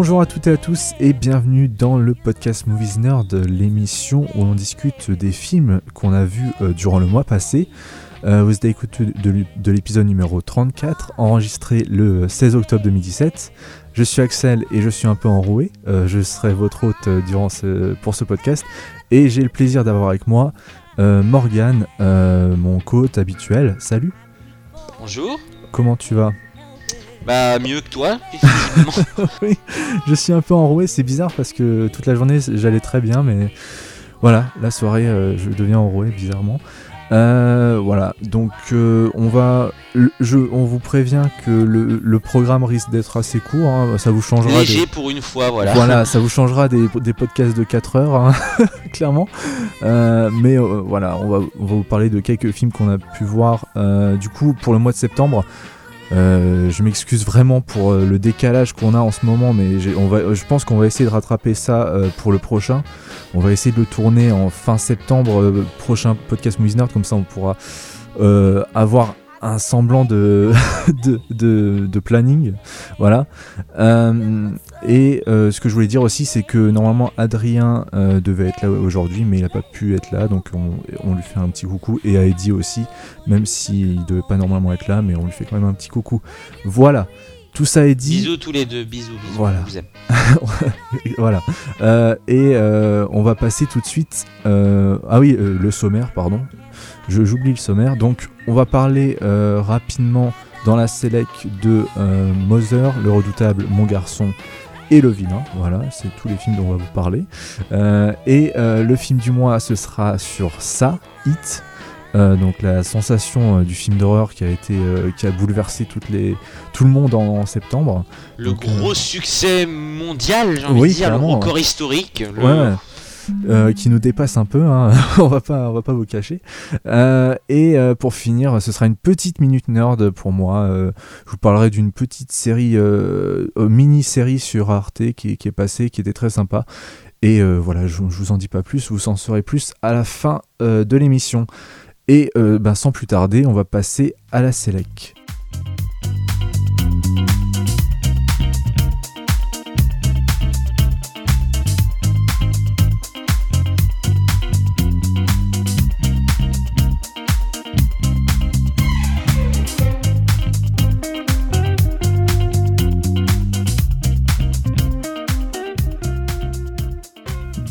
Bonjour à toutes et à tous et bienvenue dans le podcast Movies Nerd, l'émission où l'on discute des films qu'on a vus euh, durant le mois passé. Euh, vous avez écouté de, de l'épisode numéro 34, enregistré le 16 octobre 2017. Je suis Axel et je suis un peu enroué. Euh, je serai votre hôte durant ce, pour ce podcast. Et j'ai le plaisir d'avoir avec moi Morgane, euh, mon co-hôte habituel. Salut, Bonjour. comment tu vas? Bah mieux que toi. Oui, je suis un peu enroué. C'est bizarre parce que toute la journée j'allais très bien, mais voilà, la soirée euh, je deviens enroué bizarrement. Euh, voilà, donc euh, on va, le- je, on vous prévient que le, le programme risque d'être assez court. hein, ça vous changera. des- Léger pour une fois, voilà. Voilà, ça vous changera des, des podcasts de 4 heures, hein, clairement. Euh, mais euh, voilà, on va, on va vous parler de quelques films qu'on a pu voir. Euh, du coup, pour le mois de septembre, euh, je m'excuse vraiment pour euh, le décalage qu'on a en ce moment, mais on va, je pense qu'on va essayer de rattraper ça euh, pour le prochain. On va essayer de le tourner en fin septembre, prochain podcast Movies comme ça on pourra avoir un semblant de, de, de, de planning. Voilà. Euh, et euh, ce que je voulais dire aussi, c'est que normalement Adrien euh, devait être là aujourd'hui, mais il n'a pas pu être là, donc on, on lui fait un petit coucou, et à Eddie aussi, même s'il devait pas normalement être là, mais on lui fait quand même un petit coucou. Voilà, tout ça est dit. Bisous tous les deux, bisous, bisous. Voilà. Vous aime. voilà. Et on va passer tout de suite. ah oui, le sommaire, pardon. Je- J'oublie le sommaire. Donc, on va parler euh, rapidement dans la sélec de euh, Mother, le redoutable, mon garçon et le vilain. Voilà, c'est tous les films dont on va vous parler. Euh, et euh, le film du mois, ce sera sur ça, Hit. Donc la sensation du film d'horreur qui a été qui a bouleversé toutes les tout le monde en, en septembre. Le Donc, gros succès mondial, j'ai envie oui, de dire, le record historique. le- Ouais, ouais. Euh, qui nous dépasse un peu, hein. on va pas, on va pas vous cacher. Euh, et euh, pour finir, ce sera une petite minute nerd pour moi. Je vous parlerai d'une petite série, mini-série sur Arte qui, est passée, qui était très sympa. Et voilà, je, je vous en dis pas plus, vous en saurez plus à la fin de l'émission. Et ben, sans plus tarder, on va passer à la Sélec.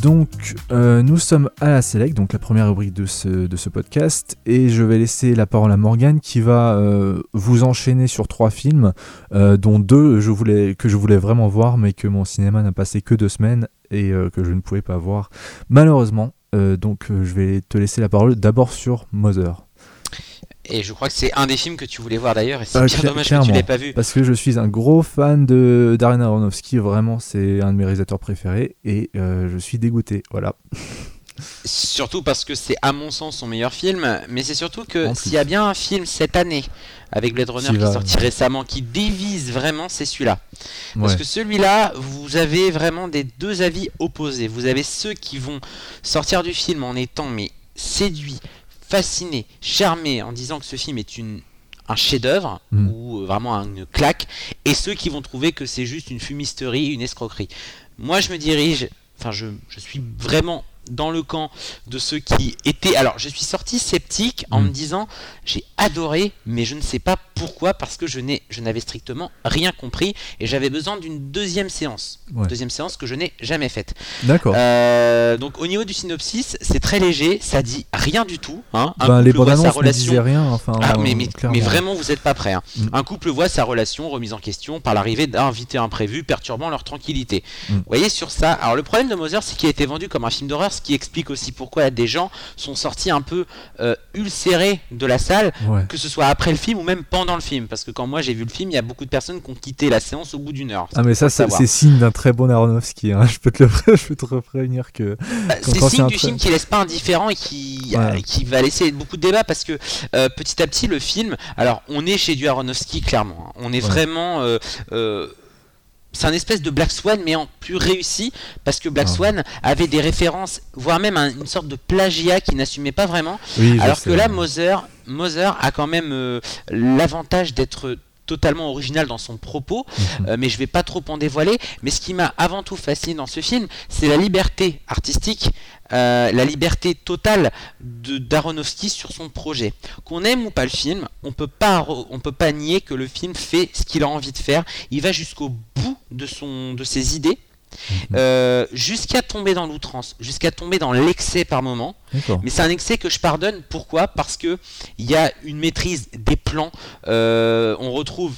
Donc, euh, nous sommes à la Select, donc la première rubrique de ce, podcast, et je vais laisser la parole à Morgane qui va euh, vous enchaîner sur trois films, euh, dont deux que je voulais vraiment voir, mais que mon cinéma n'a passé que deux semaines et que je ne pouvais pas voir, malheureusement. Donc, je vais te laisser la parole d'abord sur Mother. Et je crois que c'est un des films que tu voulais voir d'ailleurs, et c'est bien cla- dommage que tu l'aies pas vu. Parce que je suis un gros fan de Darren Aronofsky, vraiment, c'est un de mes réalisateurs préférés, et euh, je suis dégoûté. Voilà. Surtout parce que c'est à mon sens son meilleur film, mais c'est surtout que s'il y a bien un film cette année avec Blade Runner Qui est sorti récemment qui dévise vraiment, c'est celui-là. Parce Ouais. que celui-là, vous avez vraiment des deux avis opposés. Vous avez ceux qui vont sortir du film en étant mais séduits, fascinés, charmés, en disant que ce film est une un chef-d'œuvre Mm. ou euh, vraiment une claque, et ceux qui vont trouver que c'est juste une fumisterie, une escroquerie. Moi, je me dirige, enfin, je, je suis vraiment dans le camp de ceux qui étaient. Alors, je suis sorti sceptique en Mm. me disant j'ai adoré, mais je ne sais pas pourquoi, parce que je n'ai, je n'avais strictement rien compris et j'avais besoin d'une deuxième séance. Ouais. Deuxième séance que je n'ai jamais faite. D'accord. Euh, donc, au niveau du synopsis, c'est très léger, ça dit rien du tout. Hein. Un Ben, les sa annonces ne relation. disaient rien. Enfin, Ah, mais, mais vraiment, vous n'êtes pas prêts. hein. Mm. Un couple voit sa relation remise en question par l'arrivée d'un invité imprévu perturbant leur tranquillité. Mm. Vous voyez, sur ça, alors le problème de Mother, c'est qu'il a été vendu comme un film d'horreur, ce qui explique aussi pourquoi des gens sont sortis un peu euh, ulcérés de la salle, Ouais. que ce soit après le film ou même pendant le film. Parce que quand moi j'ai vu le film, il y a beaucoup de personnes qui ont quitté la séance au bout d'une heure. Ah mais ça c'est savoir. c'est signe d'un très bon Aronofsky. Hein. Je peux te le je peux te prévenir que Bah, c'est signe du film qui laisse pas indifférent et qui, Ouais. euh, qui va laisser beaucoup de débats parce que euh, petit à petit le film, alors on est chez du Aronofsky clairement, hein. on est Ouais. vraiment, c'est un espèce de Black Swan mais en plus réussi parce que Black Ah. Swan avait des références, voire même un- une sorte de plagiat qui n'assumait pas vraiment, oui. alors que là Moser, Moser a quand même euh, l'avantage d'être totalement original dans son propos, Mhm. euh, mais je vais pas trop en dévoiler. Mais ce qui m'a avant tout fasciné dans ce film, c'est la liberté artistique, euh, la liberté totale de d'Aronofsky sur son projet. Qu'on aime ou pas le film, on peut pas on peut pas nier que le film fait ce qu'il a envie de faire. Il va jusqu'au bout de son de ses idées. Euh, jusqu'à tomber dans l'outrance, jusqu'à tomber dans l'excès par moment. Mais c'est un excès que je pardonne. Pourquoi? Parce que il y a une maîtrise des plans. Euh, on retrouve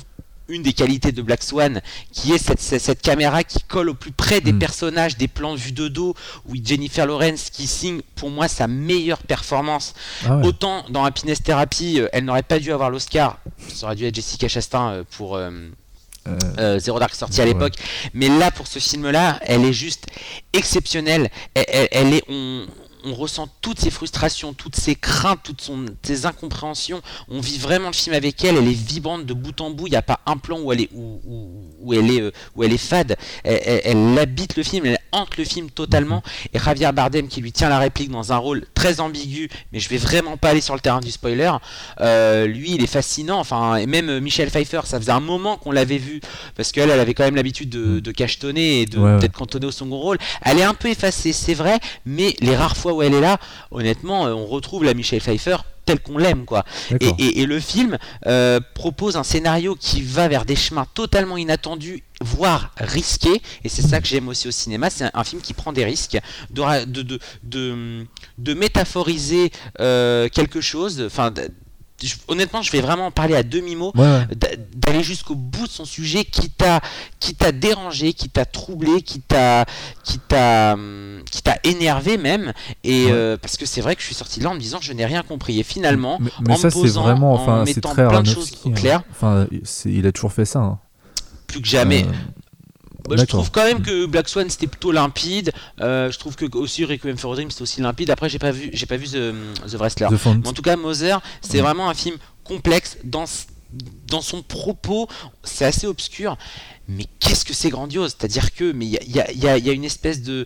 une des qualités de Black Swan, qui est cette, cette- cette caméra qui colle au plus près des Mm. personnages, des plans vus de dos, où Jennifer Lawrence qui signe pour moi sa meilleure performance. Ah ouais. Autant dans Happiness Therapy, euh, elle n'aurait pas dû avoir l'Oscar, ça aurait dû être Jessica Chastain pour euh, Euh, euh, Zero Dark sorti à Ouais. l'époque. Mais là, pour ce film-là, elle est juste exceptionnelle. Elle, elle- elle est, on, on ressent toutes ses frustrations, toutes ses craintes, toutes son, ses incompréhensions. On vit vraiment le film avec elle. Elle est vibrante de bout en bout. Il n'y a pas un plan où elle est, où, où- où elle est, euh, où elle est fade. Elle habite le film, elle hante le film totalement. Et Javier Bardem qui lui tient la réplique dans un rôle très ambigu, mais je vais vraiment pas aller sur le terrain du spoiler. Euh, lui, il est fascinant. Enfin, et même euh, Michel Pfeiffer, ça faisait un moment qu'on l'avait vu parce qu'elle, elle avait quand même l'habitude de, de cachetonner et de Ouais, peut-être cantonner au second rôle. Elle est un peu effacée, c'est vrai, mais les rares fois où elle est là, honnêtement, euh, on retrouve la Michel Pfeiffer telle qu'on l'aime, quoi. Et, D'accord. et- et le film euh, propose un scénario qui va vers des chemins totalement inattendus, voire risqués. Et c'est ça que j'aime aussi au cinéma. C'est un, un film qui prend des risques, de, de, de, de, de métaphoriser euh, quelque chose. Enfin, je- honnêtement, je vais vraiment en parler à demi-mot Ouais, d'aller jusqu'au bout de son sujet qui t'a qui t'a dérangé, qui t'a troublé, qui t'a qui t'a hum, qui t'a énervé même et Ouais. euh, parce que c'est vrai que je suis sorti de là en me disant je n'ai rien compris et finalement mais, mais en ça me c'est posant, vraiment, en enfin, mettant plein de choses au hein. clair. Enfin, il a toujours fait ça. hein. plus que jamais Euh, Je trouve quand même que Black Swan c'était plutôt limpide euh, je trouve que aussi Requiem for a Dream c'était aussi limpide après j'ai pas vu j'ai pas vu The, The Wrestler The Mais en tout cas, Moser, c'est Ouais. vraiment un film complexe dans, dans son propos. C'est assez obscur, mais qu'est-ce que c'est grandiose C'est-à-dire que, mais il y a, il y a- il y a- il y a une espèce de.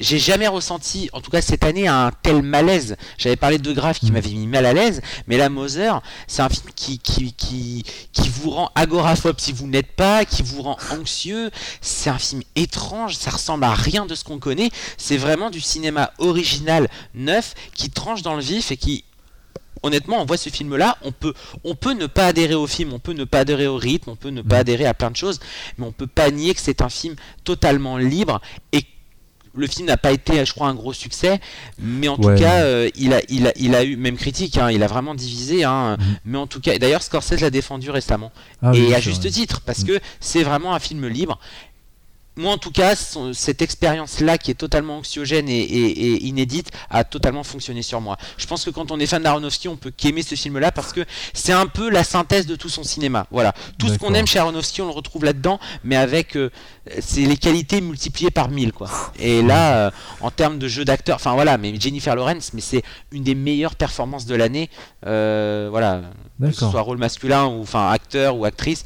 J'ai jamais ressenti, en tout cas cette année, un tel malaise. J'avais parlé de Grave qui Mm. m'avait mis mal à l'aise, mais là, Moser, c'est un film qui, qui, qui, qui vous rend agoraphobe si vous n'êtes pas, qui vous rend anxieux. C'est un film étrange, ça ressemble à rien de ce qu'on connaît. C'est vraiment du cinéma original, neuf, qui tranche dans le vif et qui, honnêtement, on voit ce film-là, on peut, on peut ne pas adhérer au film, on peut ne pas adhérer au rythme, on peut ne pas Mhm. adhérer à plein de choses, mais on peut pas nier que c'est un film totalement libre et le film n'a pas été, je crois, un gros succès, mais en Ouais. tout cas, euh, il, a, il, a, il a eu, même critique, hein, il a vraiment divisé, hein, Mhm. mais en tout cas, d'ailleurs, Scorsese l'a défendu récemment, Ah oui, et à juste vrai. titre, parce Mhm. que c'est vraiment un film libre. Moi, en tout cas, cette expérience-là, qui est totalement anxiogène et, et- et inédite, a totalement fonctionné sur moi. Je pense que quand on est fan d'Aronofsky, on peut qu'aimer ce film-là parce que c'est un peu la synthèse de tout son cinéma. Voilà, tout ce qu'on aime chez Aronofsky, on le retrouve là-dedans, mais avec euh, c'est les qualités multipliées par mille, quoi. Et là, euh, en termes de jeu d'acteur, enfin voilà, mais Jennifer Lawrence, mais c'est une des meilleures performances de l'année. Euh, voilà, que ce soit rôle masculin ou enfin acteur ou actrice,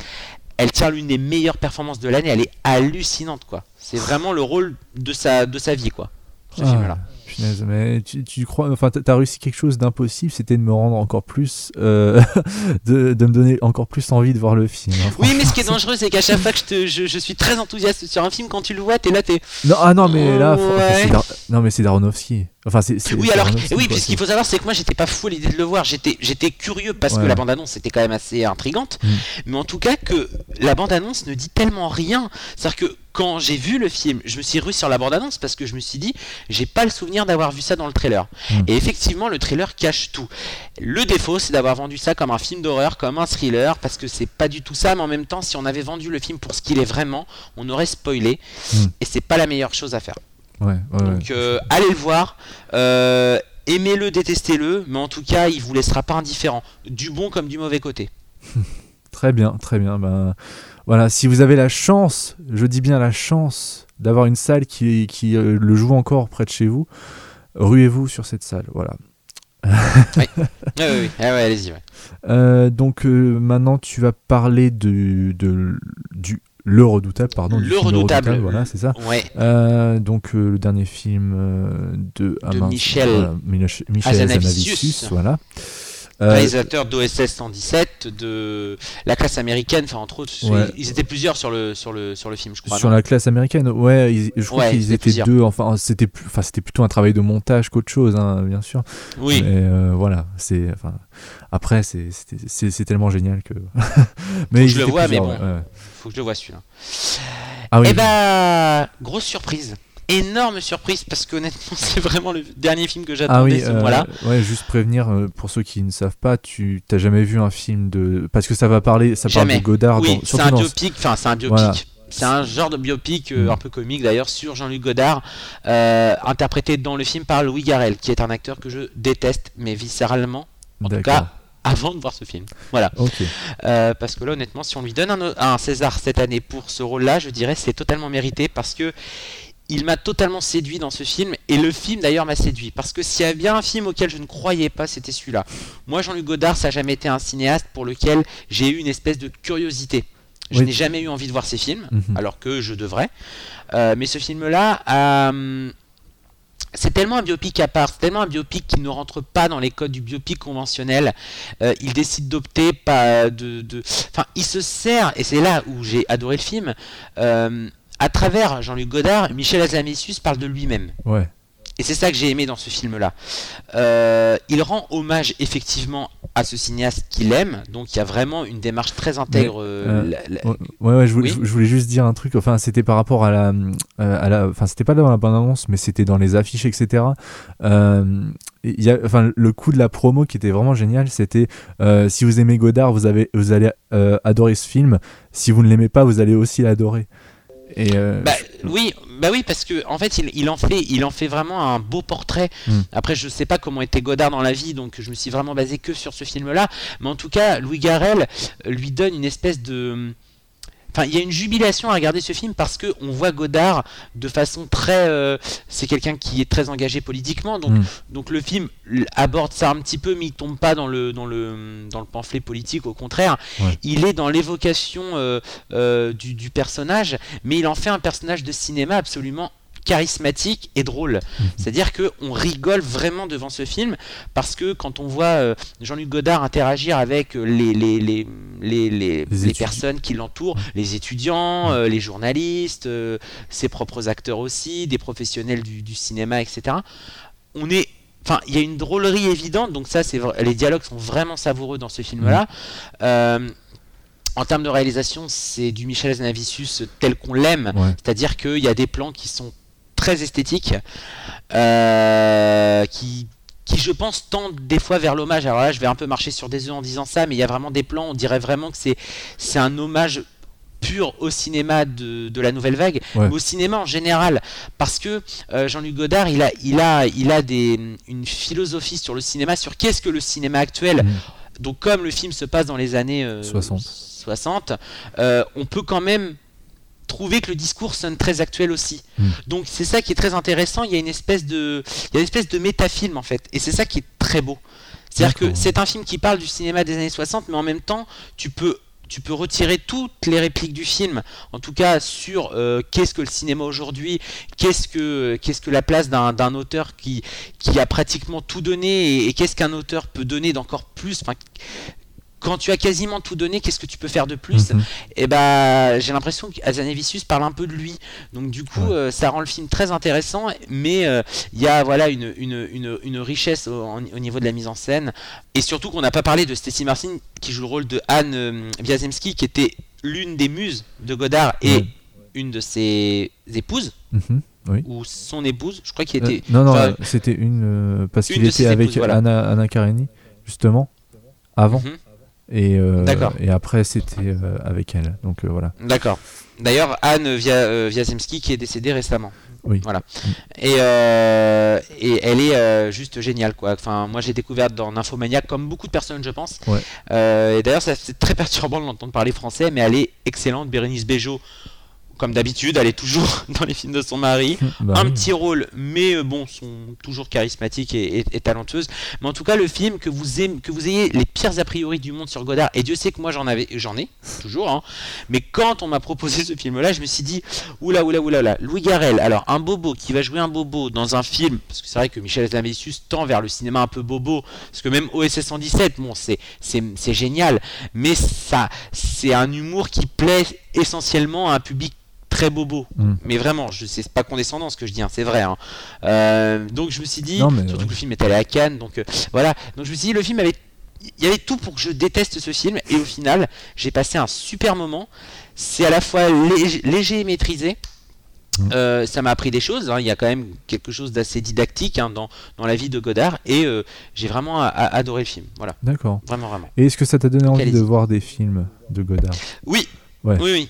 elle tient l'une des meilleures performances de l'année. Elle est hallucinante, quoi. C'est vraiment le rôle de sa de sa vie, quoi. Ce Ah, film-là. punaise, mais tu, tu crois, enfin, t'as réussi quelque chose d'impossible, c'était de me rendre encore plus, euh, de, de me donner encore plus envie de voir le film. hein, Oui, mais ce qui est dangereux, c'est qu'à chaque fois que je, te- je, je suis très enthousiaste sur un film, quand tu le vois, t'es là, t'es. Non, ah non, mais là, Ouais. non, mais c'est Daronofsky. Enfin, Oui, alors, oui, qu'il faut savoir, c'est que moi, j'étais pas fou à l'idée de le voir. J'étais, j'étais curieux parce que la bande-annonce était quand même assez intrigante. Mm. Mais en tout cas, que la bande-annonce ne dit tellement rien. C'est-à-dire que quand j'ai vu le film, je me suis rue sur la bande-annonce parce que je me suis dit, j'ai pas le souvenir d'avoir vu ça dans le trailer. Mm. Et effectivement, le trailer cache tout. Le défaut, c'est d'avoir vendu ça comme un film d'horreur, comme un thriller, parce que c'est pas du tout ça. Mais en même temps, si on avait vendu le film pour ce qu'il est vraiment, on aurait spoilé. Mm. Et c'est pas la meilleure chose à faire. Ouais, ouais, ouais. Donc euh, allez le voir, euh, aimez-le, détestez-le, mais en tout cas il vous laissera pas indifférent, du bon comme du mauvais côté. Très bien, très bien. Ben, voilà, si vous avez la chance, je dis bien la chance, d'avoir une salle qui, qui euh, le joue encore près de chez vous, ruez-vous sur cette salle. Voilà. Oui, oui, oui. Ah ouais, allez-y. ouais. Euh, donc euh, maintenant, tu vas parler de, de- du le redoutable, pardon. du Le film Redoutable. voilà, c'est ça. Ouais, Euh, donc euh, le dernier film euh, de, Michel voilà, Mich- Michel. Hazanavicius, voilà. Réalisateur d'OSS 117, de la classe américaine, enfin entre autres, Ouais. ils étaient plusieurs sur le sur le sur le film, je crois. sur la classe américaine, ouais, ils- je crois Ouais, qu'ils étaient plusieurs. deux. Enfin, c'était enfin, plutôt un travail de montage qu'autre chose, hein, bien sûr. Oui. Mais voilà, c'est, enfin, après, c'est, tellement génial que. mais je le vois, mais bon. ouais. Faut que je le vois celui-là. Ah oui. Eh bah, grosse surprise. Énorme surprise parce qu'honnêtement, c'est vraiment le dernier film que Ah j'attendais oui, ce euh, mois-là. ouais, juste prévenir euh, pour ceux qui ne savent pas, tu t'as jamais vu un film de parce que ça va parler, ça parle de Godard, Oui, c'est un dans- biopic, enfin c'est un biopic. C'est un genre de biopic euh, Mm. un peu comique d'ailleurs sur Jean-Luc Godard, euh, interprété dans le film par Louis Garrel, qui est un acteur que je déteste, mais viscéralement, en tout D'accord. cas avant de voir ce film. Voilà. Ok. Euh, parce que là, honnêtement, si on lui donne un, un César cette année pour ce rôle-là, je dirais c'est totalement mérité parce que il m'a totalement séduit dans ce film et le film d'ailleurs m'a séduit parce que s'il y a bien un film auquel je ne croyais pas, c'était celui-là. Moi, Jean-Luc Godard, ça n'a jamais été un cinéaste pour lequel j'ai eu une espèce de curiosité. Je Oui. n'ai jamais eu envie de voir ses films, Mhm. alors que je devrais. Euh, mais ce film-là, euh, c'est tellement un biopic à part, c'est tellement un biopic qui ne rentre pas dans les codes du biopic conventionnel. Euh, il décide d'opter pas de, de- Enfin, il se sert, et c'est là où j'ai adoré le film, euh, à travers Jean-Luc Godard, Michel Hazanavicius parle de lui-même. Ouais. Et c'est ça que j'ai aimé dans ce film-là. Euh, il rend hommage effectivement à ce cinéaste qu'il aime, donc il y a vraiment une démarche très intègre. euh, euh, la- la- Ouais, ouais, je, voulais, Oui. je voulais juste dire un truc. Enfin, c'était par rapport à la, euh, à la, enfin, c'était pas dans la bande annonce, mais c'était dans les affiches, etc. Euh, y a, enfin, le coup de la promo qui était vraiment génial, c'était euh, si vous aimez Godard, vous avez, vous allez adorer ce film. Si vous ne l'aimez pas, vous allez aussi l'adorer. Et euh, Bah, oui, bah oui, parce que en fait, il, il en fait, il en fait vraiment un beau portrait. Mm. Après, je sais pas comment était Godard dans la vie, donc je me suis vraiment basé que sur ce film-là. Mais en tout cas, Louis Garrel euh, lui donne une espèce de Enfin, il y a une jubilation à regarder ce film parce que on voit Godard de façon très. euh, c'est quelqu'un qui est très engagé politiquement, donc Mm. donc le film aborde ça un petit peu, mais il tombe pas dans le dans le dans le pamphlet politique. Au contraire, Ouais. il est dans l'évocation euh, euh, du, du personnage, mais il en fait un personnage de cinéma absolument charismatique et drôle. Mhm. C'est-à-dire que on rigole vraiment devant ce film parce que quand on voit euh, Jean-Luc Godard interagir avec euh, les, les, les, les, les, personnes qui l'entourent, les étudiants, euh, les journalistes, euh, ses propres acteurs aussi, des professionnels du, du cinéma, etc. On est Enfin, il y a une drôlerie évidente, donc ça, c'est les dialogues sont vraiment savoureux dans ce film-là. Euh, en termes de réalisation, c'est du Michel Hazanavicius tel qu'on l'aime, ouais. c'est-à-dire qu'il y a des plans qui sont très esthétiques, euh, qui, qui je pense tendent des fois vers l'hommage. Alors là, je vais un peu marcher sur des œufs en disant ça, mais il y a vraiment des plans, on dirait vraiment que c'est c'est un hommage pur au cinéma de, de la nouvelle vague, Ouais. mais au cinéma en général, parce que euh, Jean-Luc Godard, il a, il a, il a des, une philosophie sur le cinéma, sur qu'est-ce que le cinéma actuel. Mhm. Donc comme le film se passe dans les années euh, 60. 60, euh, on peut quand même trouver que le discours sonne très actuel aussi. Mm. Donc c'est ça qui est très intéressant, il y a une espèce de il y a une espèce de métafilm en fait et c'est ça qui est très beau. C'est-à-dire que c'est un film qui parle du cinéma des années 60 mais en même temps, tu peux tu peux retirer toutes les répliques du film, en tout cas sur euh, qu'est-ce que le cinéma aujourd'hui, qu'est-ce que qu'est-ce que la place d'un d'un auteur qui qui a pratiquement tout donné et, et qu'est-ce qu'un auteur peut donner d'encore plus. Enfin, quand tu as quasiment tout donné, qu'est-ce que tu peux faire de plus Mhm. et bah j'ai l'impression qu'Azanavicius parle un peu de lui. Donc du coup, Ouais. euh, ça rend le film très intéressant, mais euh, il y a voilà une, une, une, une richesse au, niveau de la mise en scène. Et surtout qu'on n'a pas parlé de Stacy Martin qui joue le rôle de Anne euh, Wiazemski, qui était l'une des muses de Godard et Ouais. une de ses épouses, Mhm. ou son épouse, je crois qu'il Euh, était... non, non, enfin, c'était une euh, parce qu'il était avec épouses, voilà. Anna, Anna Karenina justement avant Mhm. Et euh, et après c'était euh, avec elle. Donc euh, voilà. D'accord. D'ailleurs, Anne Via, Wiazemski qui est décédée récemment. Oui. Voilà. Et, euh, et elle est euh, juste géniale, quoi. Enfin, moi, j'ai découvert dans Nymphomaniac, comme beaucoup de personnes, je pense. Ouais. Euh, et d'ailleurs, c'est très perturbant de l'entendre parler français, mais elle est excellente. Bérénice Bejo, comme d'habitude, elle est toujours dans les films de son mari. Bah un oui. petit rôle, mais euh, bon, sont toujours charismatiques et, et- et talentueuses. Mais en tout cas, le film que vous aimez, que vous ayez les pires a priori du monde sur Godard, et Dieu sait que moi j'en avais, j'en ai toujours. hein. mais quand on m'a proposé ce film-là, je me suis dit, oula, oula, oula, oula, Louis Garrel. Alors un bobo qui va jouer un bobo dans un film, parce que c'est vrai que Michel Hazanavicius tend vers le cinéma un peu bobo, parce que même OSS 117, bon, c'est c'est c'est génial, mais ça, c'est un humour qui plaît essentiellement à un public très bobo. Mm. Mais vraiment, je sais c'est pas condescendant ce que je dis, hein, c'est vrai. hein. Euh, donc je me suis dit, Non, mais surtout ouais. que le film est allé à Cannes, donc euh, voilà. Donc je me suis dit, le film avait, il y avait tout pour que je déteste ce film, et au final, j'ai passé un super moment. C'est à la fois léger, léger et maîtrisé. Mm. Euh, ça m'a appris des choses. hein. Il y a quand même quelque chose d'assez didactique hein, dans, dans la vie de Godard, et euh, j'ai vraiment a- a- adoré le film. Voilà, D'accord. vraiment, vraiment. Et est-ce que ça t'a donné envie de voir des films de Godard? Oui. Ouais. Oui, oui.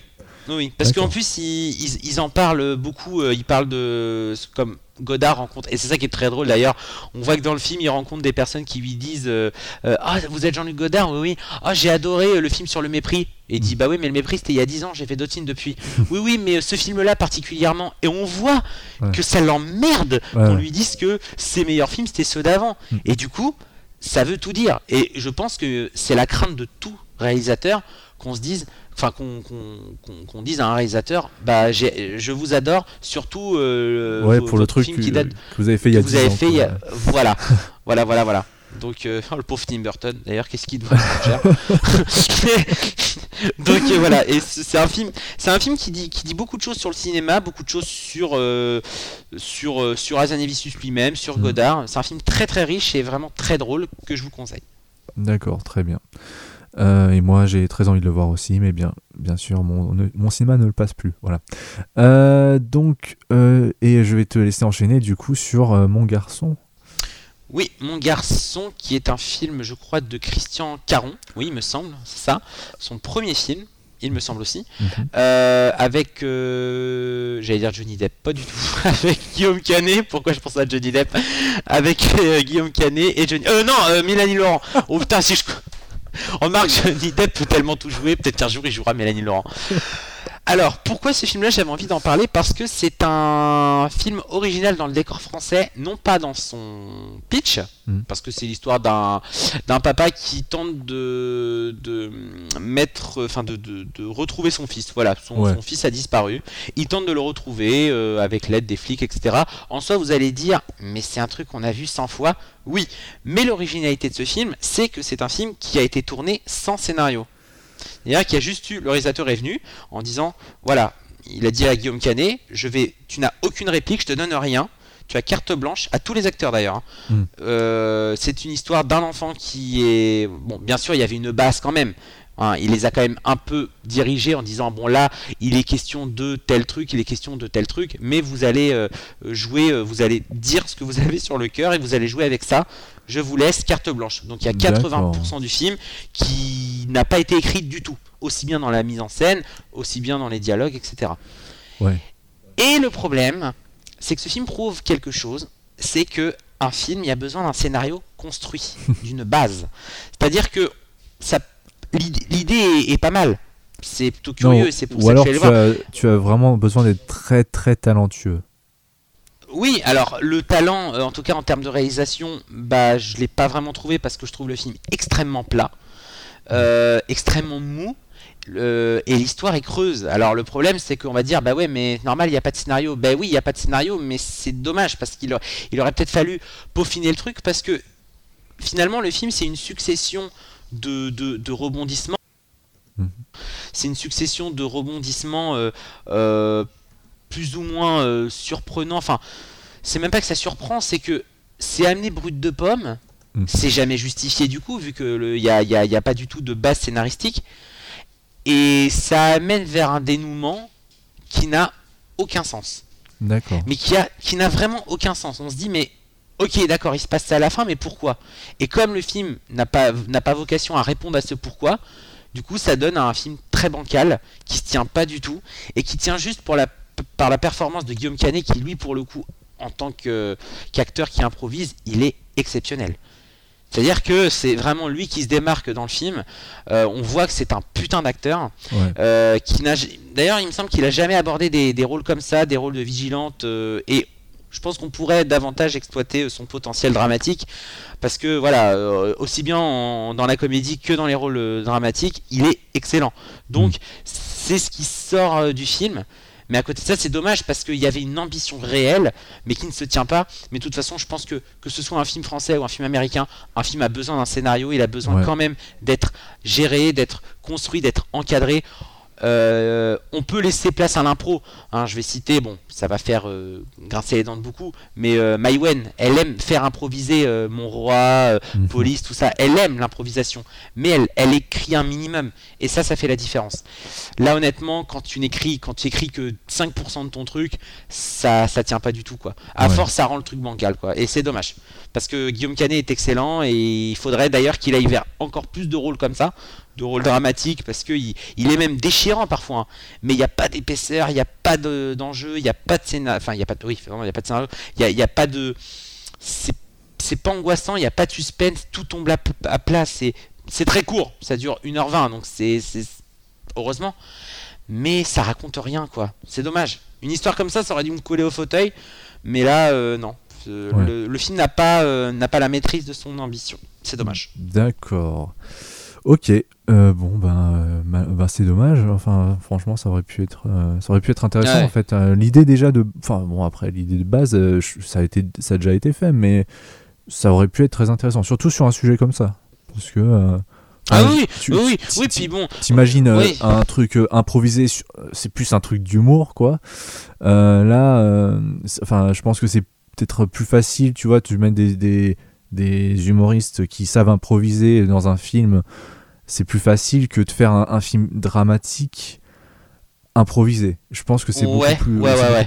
Oui. Parce qu'en plus, ils, ils- ils en parlent beaucoup. euh, ils parlent de. Comme Godard rencontre. Et c'est ça qui est très drôle d'ailleurs. On voit que dans le film, il rencontre des personnes qui lui disent euh, euh, Ah, vous êtes Jean-Luc Godard Oui, oui. Ah, j'ai adoré le film sur le mépris. Et il dit Bah oui, mais le mépris, c'était il y a 10 ans. J'ai fait d'autres films depuis. oui, oui, mais ce film-là particulièrement. Et on voit Ouais. que ça l'emmerde Ouais, qu'on lui dise que ses meilleurs films, c'était ceux d'avant. Mm. Et du coup, ça veut tout dire. Et je pense que c'est la crainte de tout réalisateur qu'on se dise, enfin qu'on dise à un réalisateur, bah j'ai- je vous adore, surtout euh, Ouais, pour le truc film que, qui date que vous avez fait il y a vous 10 avez ans. fait, a- voilà, voilà, voilà, voilà. Donc euh, oh, le pauvre Tim Burton, d'ailleurs, qu'est-ce qu'il doit faire Donc euh, voilà, et c'est un film, c'est un film qui dit, qui dit beaucoup de choses sur le cinéma, beaucoup de choses sur sur sur Hazanavicius lui-même, sur Mm. Godard. C'est un film très très riche et vraiment très drôle que je vous conseille. D'accord, très bien. Euh, et moi, j'ai très envie de le voir aussi, mais bien, bien sûr, mon, mon cinéma ne le passe plus. Voilà. Euh, donc, euh, et je vais te laisser enchaîner du coup sur Mon garçon. Oui, Mon garçon, qui est un film, je crois, de Christian Caron. Oui, il me semble, c'est ça. Son premier film, il me semble aussi. Mhm. Euh, avec, euh, j'allais dire Johnny Depp, pas du tout. avec Guillaume Canet. Pourquoi je pense à Johnny Depp? Avec euh, Guillaume Canet et Johnny. Euh, non, Mélanie Laurent. Oh putain, si je. Remarque, Johnny Depp peut tellement tout jouer. Peut-être qu'un jour il jouera Mélanie Laurent. Alors, pourquoi ce film-là J'avais envie d'en parler parce que c'est un film original dans le décor français, non pas dans son pitch, Mhm. parce que c'est l'histoire d'un d'un papa qui tente de, de mettre, enfin de, de, de retrouver son fils. Voilà, son, Ouais. son fils a disparu. Il tente de le retrouver euh, avec l'aide des flics, etc. En soi, vous allez dire, mais c'est un truc qu'on a vu 100 fois. Oui, mais l'originalité de ce film, c'est que c'est un film qui a été tourné sans scénario. C'est-à-dire qu'il y a juste eu, le réalisateur est venu en disant, voilà, il a dit à Guillaume Canet, je vais, tu n'as aucune réplique, je te donne rien, tu as carte blanche à tous les acteurs d'ailleurs. hein. Mm. Euh, c'est une histoire d'un enfant qui est, bon, bien sûr, il y avait une base quand même. Hein, il les a quand même un peu dirigés en disant bon là il est question de tel truc, il est question de tel truc, mais vous allez euh, jouer, euh, vous allez dire ce que vous avez sur le cœur et vous allez jouer avec ça. Je vous laisse carte blanche. Donc il y a D'accord. 80% du film qui n'a pas été écrit du tout, aussi bien dans la mise en scène, aussi bien dans les dialogues, etc. Ouais. Et le problème, c'est que ce film prouve quelque chose, c'est que un film, il y a besoin d'un scénario construit, d'une base. C'est-à-dire que ça, l'idée est, pas mal. C'est plutôt curieux, c'est pour ou ça que je suis tu le voir. as, tu as vraiment besoin d'être très très talentueux. Oui, alors le talent, euh, en tout cas en termes de réalisation, bah je l'ai pas vraiment trouvé parce que je trouve le film extrêmement plat, euh, extrêmement mou. le- et l'histoire est creuse. Alors le problème c'est qu'on va dire bah ouais mais normal il n'y a pas de scénario. Ben oui il n'y a pas de scénario mais c'est dommage parce qu'il aurait, il aurait peut-être fallu peaufiner le truc parce que finalement le film c'est une succession de, de, de rebondissements. Mhm. C'est une succession de rebondissements euh, euh, plus ou moins euh, surprenants. Enfin c'est même pas que ça surprend, c'est que c'est amené brut de pomme. Mm. C'est jamais justifié du coup, vu que il n'y a, y a- y a pas du tout de base scénaristique. Et ça amène vers un dénouement qui n'a aucun sens. D'accord. Mais qui, a, qui n'a vraiment aucun sens. On se dit, mais ok, d'accord, il se passe ça à la fin, mais pourquoi? Et comme le film n'a pas, n'a pas vocation à répondre à ce pourquoi, du coup, ça donne un film très bancal, qui se tient pas du tout, et qui tient juste pour la, par la performance de Guillaume Canet, qui lui, pour le coup, en tant que, qu'acteur qui improvise, il est exceptionnel. C'est-à-dire que c'est vraiment lui qui se démarque dans le film. Euh, on voit que c'est un putain d'acteur. Euh, qui n'a... D'ailleurs, il me semble qu'il a jamais abordé des, rôles comme ça, des rôles de vigilante. Euh, et je pense qu'on pourrait davantage exploiter son potentiel dramatique. Parce que, voilà, aussi bien dans la comédie que dans les rôles dramatiques, il est excellent. Donc, c'est ce qui sort du film. Mais à côté de ça, c'est dommage parce qu'il y avait une ambition réelle, mais qui ne se tient pas. Mais de toute façon, je pense que que ce soit un film français ou un film américain, un film a besoin d'un scénario, il a besoin quand même d'être géré, d'être construit, d'être encadré. Euh, on peut laisser place à l'impro. Hein, je vais citer, bon, ça va faire euh, grincer les dents de beaucoup, mais euh, elle aime faire improviser euh, Mon Roi, mhm. Police, tout ça. Elle aime l'improvisation, mais elle, elle écrit un minimum, et ça, ça fait la différence. Là, honnêtement, quand tu n'écris, quand tu écris que 5% de ton truc, ça, ça tient pas du tout, quoi. À force, ça rend le truc bancal, quoi, et c'est dommage, parce que Guillaume Canet est excellent, et il faudrait d'ailleurs qu'il aille vers encore plus de rôles comme ça de rôle dramatique parce qu'il il est même déchirant parfois hein. mais il n'y a pas d'épaisseur il n'y a pas d'enjeu il n'y a pas de scénario enfin il n'y a pas de oui il n'y a pas de scénario il n'y a, pas de c'est pas angoissant il n'y a pas de suspense tout tombe à, à plat c'est très court ça dure 1h20 donc c'est heureusement mais ça raconte rien quoi. C'est dommage. Une histoire comme ça ça aurait dû me coller au fauteuil mais là euh, non. Le, film n'a pas euh, n'a pas la maîtrise de son ambition. C'est dommage. D'accord. Ok, euh, bon ben, euh, ben, c'est dommage. Enfin, franchement, ça aurait pu être, euh, ça aurait pu être intéressant en fait. l'idée déjà de, enfin bon après l'idée de base, ça a été, ça a déjà été fait, mais ça aurait pu être très intéressant, surtout sur un sujet comme ça, parce que. Ah oui, oui, oui, puis bon. T'imagines un truc improvisé, c'est plus un truc d'humour, quoi. là, enfin, je pense que c'est peut-être plus facile, tu vois, tu mets des, des, des humoristes qui savent improviser dans un film, c'est plus facile que de faire un, film dramatique improvisé. Je pense que c'est beaucoup,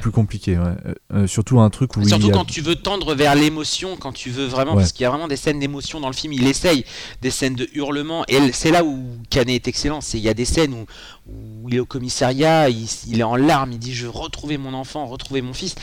plus, compliqué. Euh, euh, surtout un truc où surtout quand tu veux tendre vers l'émotion, quand tu veux vraiment, parce qu'il y a vraiment des scènes d'émotion dans le film. Il essaye des scènes de hurlement, et c'est là où Canet est excellent. C'est il y a des scènes où, il est au commissariat, il, est en larmes, il dit je veux retrouver mon enfant, retrouver mon fils.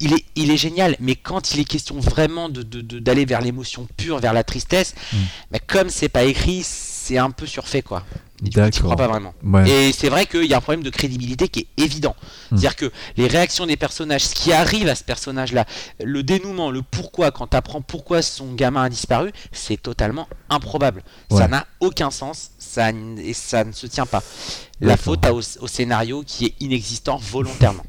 Il est, il est génial, mais quand il est question vraiment de, d'aller vers l'émotion pure, vers la tristesse, mm. mais comme c'est pas écrit, c'est un peu surfait quoi. Tu crois pas vraiment. Et c'est vrai qu'il y a un problème de crédibilité qui est évident. Hmm. C'est-à-dire que les réactions des personnages, ce qui arrive à ce personnage-là, le dénouement, le pourquoi, quand tu apprends pourquoi son gamin a disparu, c'est totalement improbable. Ça n'a aucun sens ça, et ça ne se tient pas. La faute au, au scénario qui est inexistant volontairement.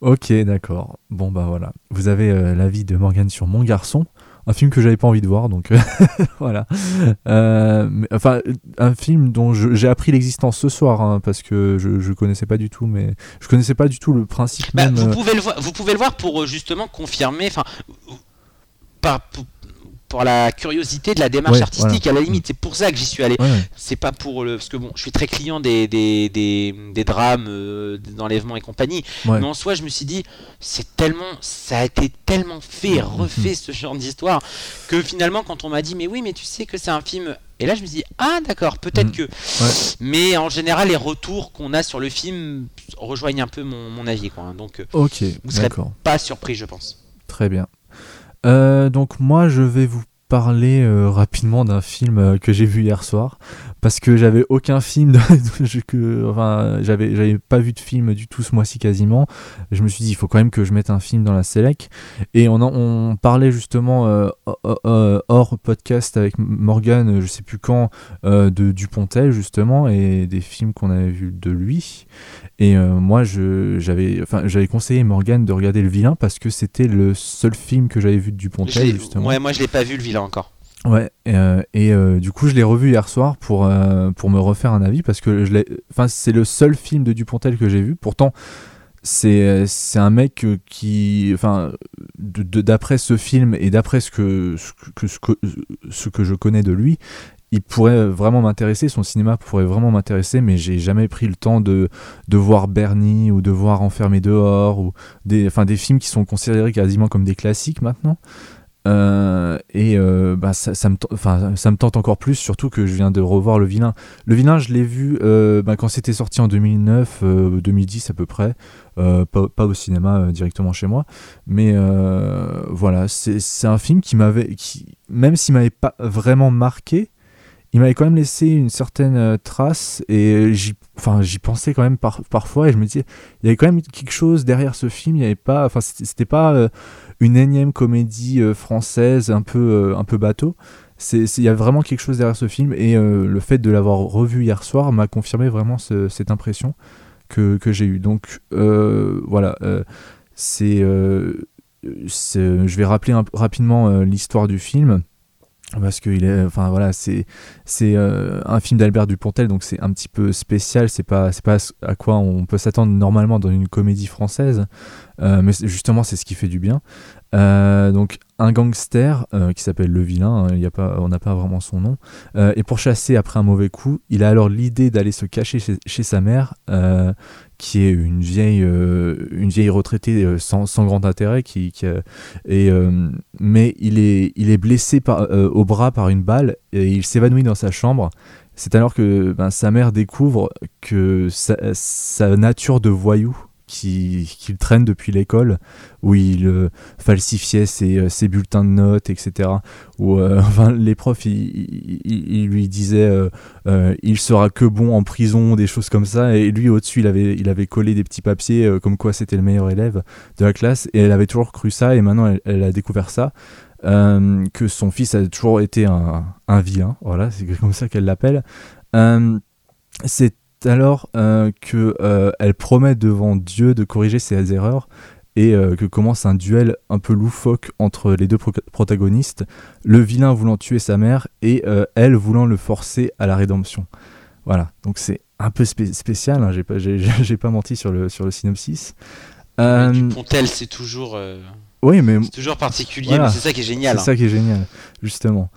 Ok, d'accord. Bon, bah voilà. Vous avez euh, l'avis de Morgan sur Mon Garçon un film que j'avais pas envie de voir, donc euh, voilà. Euh, enfin, un film dont j'ai appris l'existence ce soir, hein, parce que je, je connaissais pas du tout, mais je connaissais pas du tout le principe. Bah, vous, pouvez le voir, vous pouvez le voir pour justement confirmer, enfin, pas, pour la curiosité de la démarche artistique à la limite. C'est pour ça que j'y suis allé. C'est pas pour le parce que bon, je suis très client des des, des, drames, euh, d'enlèvement et compagnie. Mais en soi, je me suis dit, c'est tellement, ça a été tellement fait, refait ce genre d'histoire que finalement, quand on m'a dit, mais oui, mais tu sais que c'est un film et là, je me suis dit, ah d'accord, peut-être mm. que. Mais en général, les retours qu'on a sur le film rejoignent un peu mon, mon avis. Quoi. Hein. Donc, euh, ok, vous serez pas surpris, je pense. Très bien. Euh, donc moi je vais vous parler euh, rapidement d'un film euh, que j'ai vu hier soir parce que j'avais aucun film de, que enfin j'avais j'avais pas vu de film du tout ce mois-ci quasiment. Je me suis dit il faut quand même que je mette un film dans la select. Et on on parlait justement euh, hors podcast avec Morgan je sais plus quand de Dupontel justement et des films qu'on avait vus de lui. Et moi j'avais enfin j'avais conseillé Morgan de regarder Le Vilain parce que c'était le seul film que j'avais vu de Dupontel justement. ouais moi je l'ai pas vu Le Vilain encore Ouais, euh, et euh, du coup je l'ai revu hier soir pour, euh, pour me refaire un avis parce que je enfin, c'est le seul film de Dupontel que j'ai vu. Pourtant, c'est, un mec qui, enfin, d'après ce film et d'après ce que, ce, que, ce, que, ce que je connais de lui, il pourrait vraiment m'intéresser, son cinéma pourrait vraiment m'intéresser, mais j'ai jamais pris le temps de, de voir Bernie ou de voir Enfermé dehors ou des, enfin, des films qui sont considérés quasiment comme des classiques maintenant. Euh, et euh, bah, ça, me ça me tente encore plus, surtout que je viens de revoir Le Vilain. Le Vilain, je l'ai vu euh, bah, quand c'était sorti en 2009, 2010 à peu près, pas, pas, au cinéma directement chez moi. Mais voilà, c'est un film qui m'avait, qui, même s'il m'avait pas vraiment marqué, il m'avait quand même laissé une certaine trace et j'y pensais quand même parfois et je me disais il y avait quand même quelque chose derrière ce film il y avait pas enfin c'était pas une énième comédie euh, française un peu, euh, un peu bateau. Il y a vraiment quelque chose derrière ce film et euh, le fait de l'avoir revu hier soir m'a confirmé vraiment cette impression que, que j'ai eue. Donc voilà, c'est je vais rappeler rapidement l'histoire du film parce que il est enfin voilà c'est c'est un film d'Albert Dupontel donc c'est un petit peu spécial c'est pas c'est pas à quoi on peut s'attendre normalement dans une comédie française euh, mais justement, c'est ce qui fait du bien. Euh, donc, un gangster euh, qui s'appelle le vilain, hein, y a pas, on n'a pas vraiment son nom, et pour chasser après un mauvais coup, il a alors l'idée d'aller se cacher chez, sa mère, qui est une vieille, une vieille retraitée sans, grand intérêt, qui, et, mais il est, il est blessé au bras par une balle et il s'évanouit dans sa chambre. C'est alors que ben, sa mère découvre que sa nature de voyou qu'il traîne depuis l'école, où il euh, falsifiait euh, ses, bulletins de notes, etc. Où euh, enfin, les profs, ils, lui disaient il sera que bon en prison, des choses comme ça. Et lui, au-dessus, il avait, il avait collé des petits papiers comme quoi c'était le meilleur élève de la classe. Et elle avait toujours cru ça, et maintenant elle, a découvert ça. que son fils a toujours été un, un vilain, voilà, c'est comme ça qu'elle l'appelle. c'est alors euh, qu'elle euh, promet devant Dieu de corriger ses erreurs et euh, que commence un duel un peu loufoque entre les deux protagonistes, le vilain voulant tuer sa mère et elle voulant le forcer à la rédemption. Voilà, donc c'est un peu spécial, hein, j'ai pas, pas menti sur le, sur le synopsis. Pontel, c'est toujours, oui, mais... toujours particulier, mais c'est ça qui est génial. C'est hein. ça qui est génial, justement.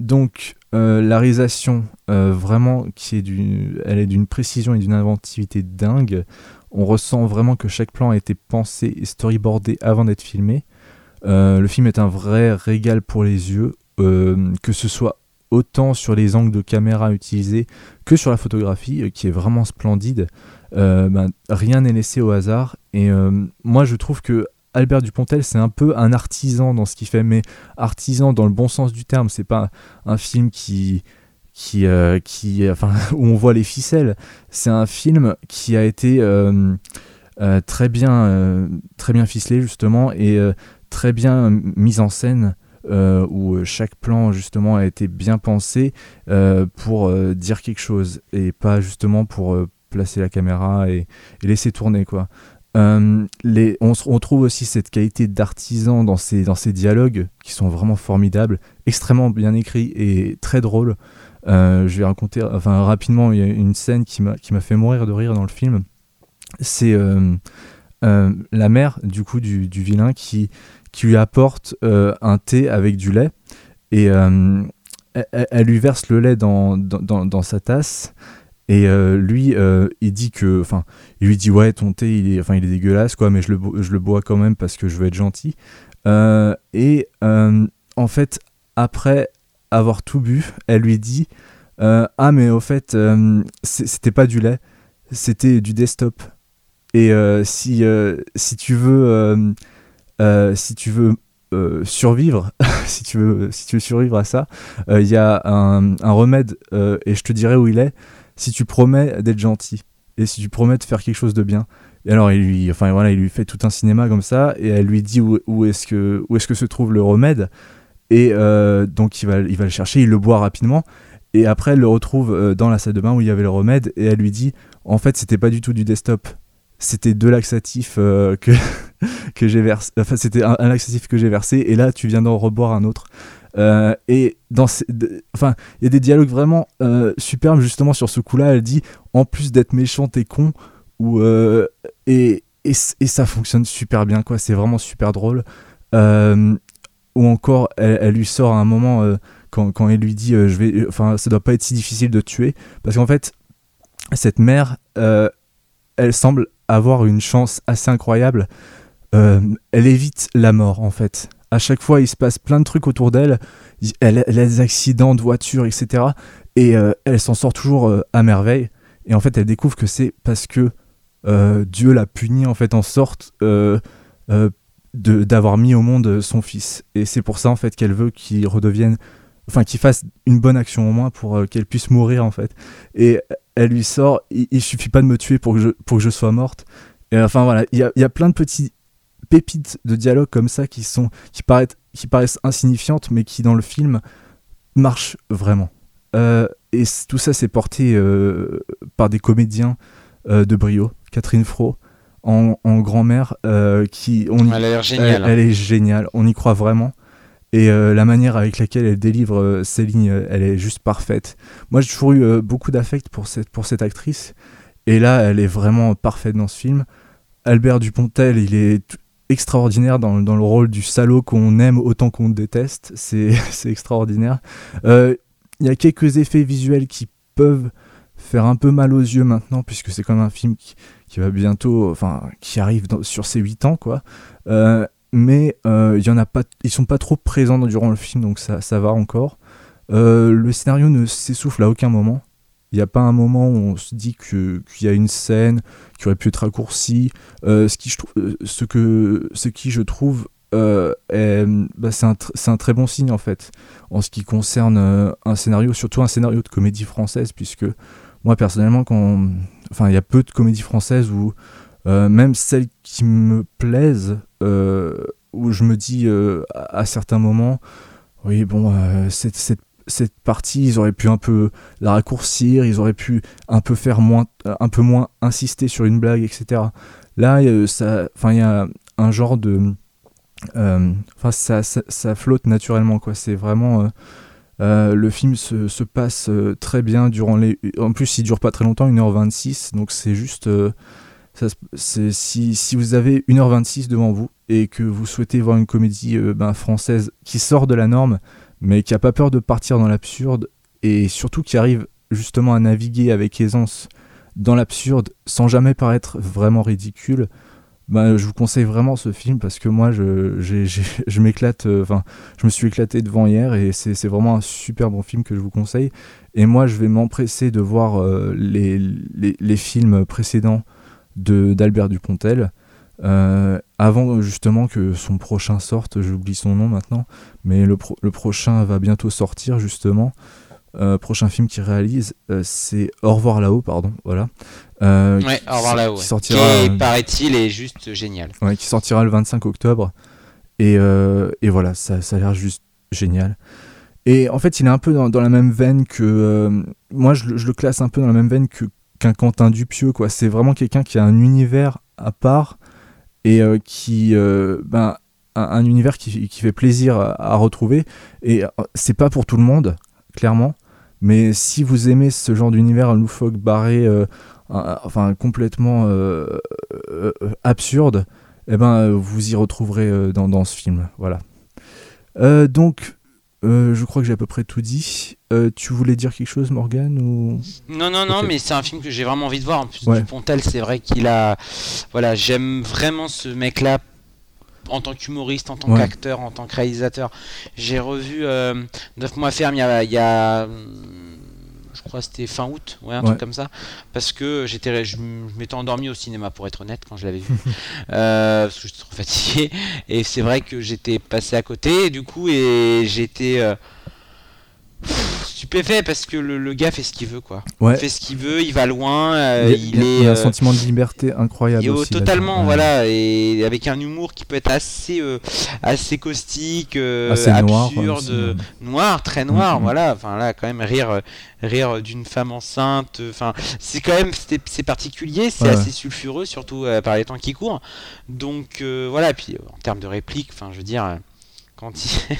donc, euh, la réalisation, euh, vraiment, qui est du, elle est d'une précision et d'une inventivité dingue. On ressent vraiment que chaque plan a été pensé et storyboardé avant d'être filmé. Euh, le film est un vrai régal pour les yeux, que ce soit autant sur les angles de caméra utilisés que sur la photographie, qui est vraiment splendide. Ben, rien n'est laissé au hasard. Et moi, je trouve que Albert Dupontel, c'est un peu un artisan dans ce qu'il fait, mais artisan dans le bon sens du terme. C'est pas un film qui, qui, euh, qui, enfin, où on voit les ficelles. C'est un film qui a été euh, euh, très bien, très bien ficelé justement et très bien mis en scène. où chaque plan justement a été bien pensé pour dire quelque chose et pas justement pour placer la caméra et, et laisser tourner quoi. Euh, on, trouve aussi cette qualité d'artisan dans ces, dialogues qui sont vraiment formidables, extrêmement bien écrits et très drôles. Euh, je vais raconter rapidement, une scène qui m'a fait mourir de rire dans le film. C'est euh, la mère du vilain qui, lui apporte un thé avec du lait et elle, lui verse le lait dans sa tasse et euh, lui, euh, il dit que, enfin, il lui dit ouais, ton thé, il est, enfin, il est dégueulasse, quoi, mais je le, je le bois quand même parce que je veux être gentil. Euh, et en fait, après avoir tout bu, elle lui dit ah mais au fait, c'était pas du lait, c'était du desktop. Et si si tu veux, si tu veux survivre, si tu veux, si tu veux survivre à ça, il y a un remède et je te dirai où il est si tu promets d'être gentil et si tu promets de faire quelque chose de bien. Et alors il lui, enfin voilà, il lui fait tout un cinéma comme ça et elle lui dit où, est-ce que où est-ce que se trouve le remède et euh, donc il va il va le chercher, il le boit rapidement et après elle le retrouve euh, dans la salle de bain où il y avait le remède et elle lui dit en fait c'était pas du tout du desktop, c'était deux laxatifs euh, que que j'ai versé, enfin c'était un, laxatif que j'ai versé et là tu viens d'en reboire un autre. Euh, et dans enfin, il y a des dialogues vraiment euh, superbes justement sur ce coup-là. Elle dit en plus d'être méchante et con, ou euh, et, et, ça fonctionne super bien quoi. C'est vraiment super drôle. ou encore, elle, lui sort à un moment quand, quand, elle lui dit je vais, enfin, ça doit pas être si difficile de tuer parce qu'en fait, cette mère, elle semble avoir une chance assez incroyable. elle évite la mort en fait à chaque fois, il se passe plein de trucs autour d'elle. Elle, a des accidents de voiture, etc. Et euh, elle s'en sort toujours euh, à merveille. Et en fait, elle découvre que c'est parce que euh, Dieu l'a punie en fait en sorte d'avoir mis au monde son fils. Et c'est pour ça en fait qu'elle veut qu'il redevienne, enfin qu'il fasse une bonne action au moins pour qu'elle puisse mourir en fait. Et elle lui sort, il, il, suffit pas de me tuer pour que je, pour que je sois morte. Et enfin voilà, il y y a plein de petits pépites de dialogue comme ça qui sont qui paraissent, qui paraissent insignifiantes mais qui dans le film marchent vraiment. Euh, et tout ça c'est porté euh, par des comédiens euh, de brio, Catherine Fro en, grand-mère qui on elle, a géniale, elle, est géniale, on y croit vraiment. Et la manière avec laquelle elle délivre ses lignes, elle est juste parfaite. Moi, j'ai toujours eu beaucoup d'affect pour cette, pour cette actrice. Et là, elle est vraiment parfaite dans ce film. Albert Dupontel, il est extraordinaire dans, le rôle du salaud qu'on aime autant qu'on déteste. C'est extraordinaire. Euh, il y a quelques effets visuels qui peuvent faire un peu mal aux yeux maintenant, puisque c'est comme un film qui, va bientôt, enfin, qui arrive sur ses 8 ans, quoi. Euh, mais euh, y en a pas, ils sont pas trop présents durant le film, donc ça, ça va encore. le scénario ne s'essouffle à aucun moment. Il n'y a pas un moment où on se dit qu'il y a une scène qui aurait pu être raccourcie. Euh, ce, qui, je, euh, que, ce qui, je trouve, euh, bah, c'est un, un, très bon signe en fait, en ce qui concerne un scénario, surtout un scénario de comédie française, puisque moi personnellement, quand, enfin, il y a peu de comédies françaises où, même celles qui me plaisent, où je me dis à, certains moments, oui, bon, cette cette partie, ils auraient pu un peu la raccourcir, ils auraient pu un peu faire moins, un peu moins insister sur une blague, etc. Là, ça, enfin, il y a un genre de, euh, enfin, ça, ça, flotte naturellement, quoi. C'est vraiment, euh, euh, le film se, se passe très bien durant les, en plus, il dure pas très longtemps, 1h26, donc c'est juste, si, si vous avez 1h26 devant vous et que vous souhaitez voir une comédie ben, française qui sort de la norme, mais qui a pas peur de partir dans l'absurde et surtout qui arrive justement à naviguer avec aisance dans l'absurde sans jamais paraître vraiment ridicule. Bah, je vous conseille vraiment ce film parce que moi je, m'éclate, euh, enfin je me suis éclaté devant hier et c'est vraiment un super bon film que je vous conseille. Et moi je vais m'empresser de voir euh, les, les, les, films précédents d'Albert Dupontel. Euh, avant justement que son prochain sorte, j'oublie son nom maintenant, mais le, le, prochain va bientôt sortir justement. Euh, prochain film qu'il réalise, euh, c'est Au revoir là-haut, pardon, voilà. ouais, Au revoir là-haut. Qui, sortira, qui paraît-il, est juste génial. Ouais, qui sortira le 25 octobre. Et, et voilà, ça, ça a l'air juste génial. Et en fait, il est un peu dans, dans la même veine que. moi, je, je, le classe un peu dans la même veine que qu'un Quentin Dupieux, quoi. C'est vraiment quelqu'un qui a un univers à part et euh, qui euh, ben, un, univers qui, fait plaisir à, retrouver. Et euh, c'est pas pour tout le monde clairement mais si vous aimez ce genre d'univers loufoque barré enfin complètement absurde eh ben vous y retrouverez dans, dans ce film. Voilà. Donc je crois que j'ai à peu près tout dit. tu voulais dire quelque chose, Morgan ou... Non, non, non, mais c'est un film que j'ai vraiment envie de voir. En plus, Dupontel, c'est vrai qu'il a. Voilà, j'aime vraiment ce mec-là en tant qu'humoriste, en tant qu'acteur, en tant que réalisateur. J'ai revu 9 mois ferme il y a, il y a je crois que c'était fin août, ouais, un truc comme ça, parce que j'étais, je m'étais endormi au cinéma pour être honnête quand je l'avais vu, euh, parce que j'étais trop fatigué, et c'est vrai que j'étais passé à côté, et du coup, et j'étais euh, stupéfait parce que le, gars fait ce qu'il veut quoi. Il fait ce qu'il veut, il va loin, euh, il, est. a un sentiment de liberté incroyable. aussi, totalement, voilà, et avec un humour qui peut être assez, assez caustique, absurde, noir, très noir, mm, mm. voilà. Enfin là, quand même rire, rire d'une femme enceinte. Enfin, c'est quand même c'est particulier, c'est assez sulfureux, surtout par les temps qui courent. Donc voilà, puis en termes de réplique, enfin, je veux dire quand il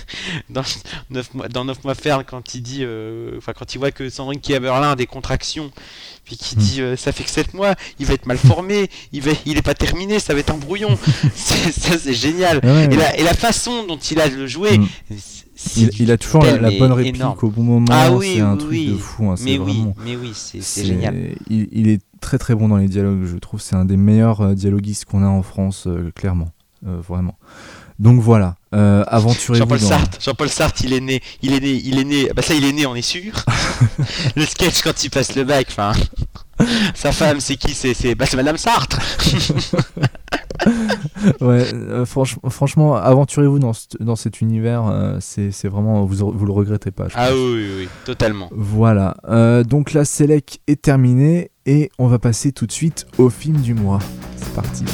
dans 9 mois dans 9 mois ferme quand il dit euh, enfin quand il voit que Sandrine Kiaberlin a des contractions puis qui hmm. dit euh, ça fait que 7 mois il va être mal formé il va il est pas terminé ça va être un brouillon. Ça c'est génial. Et, La, et, la, façon dont il a de le jouer hmm. il, a toujours la, bonne réplique au bon moment ah oui, c'est un truc de fou hein, mais, oui, mais oui c'est génial. il, est très très bon dans les dialogues je trouve. C'est un des meilleurs euh, dialoguistes qu'on a en France clairement vraiment. Donc voilà, aventurez-vous. Jean-Paul Sartre, Jean-Paul Sartre, il est né, il est né, il est né. Bah ça, il est né, on est sûr. le sketch quand il passe le bac, enfin. Sa femme, c'est qui? C'est bah, Madame Sartre. ouais, euh, franchement, aventurez-vous dans, dans cet univers. Euh, c'est vraiment, vous, vous le regrettez pas. ah oui, oui, oui, totalement. Voilà. Euh, donc la Select est terminée et on va passer tout de suite au film du mois. C'est parti.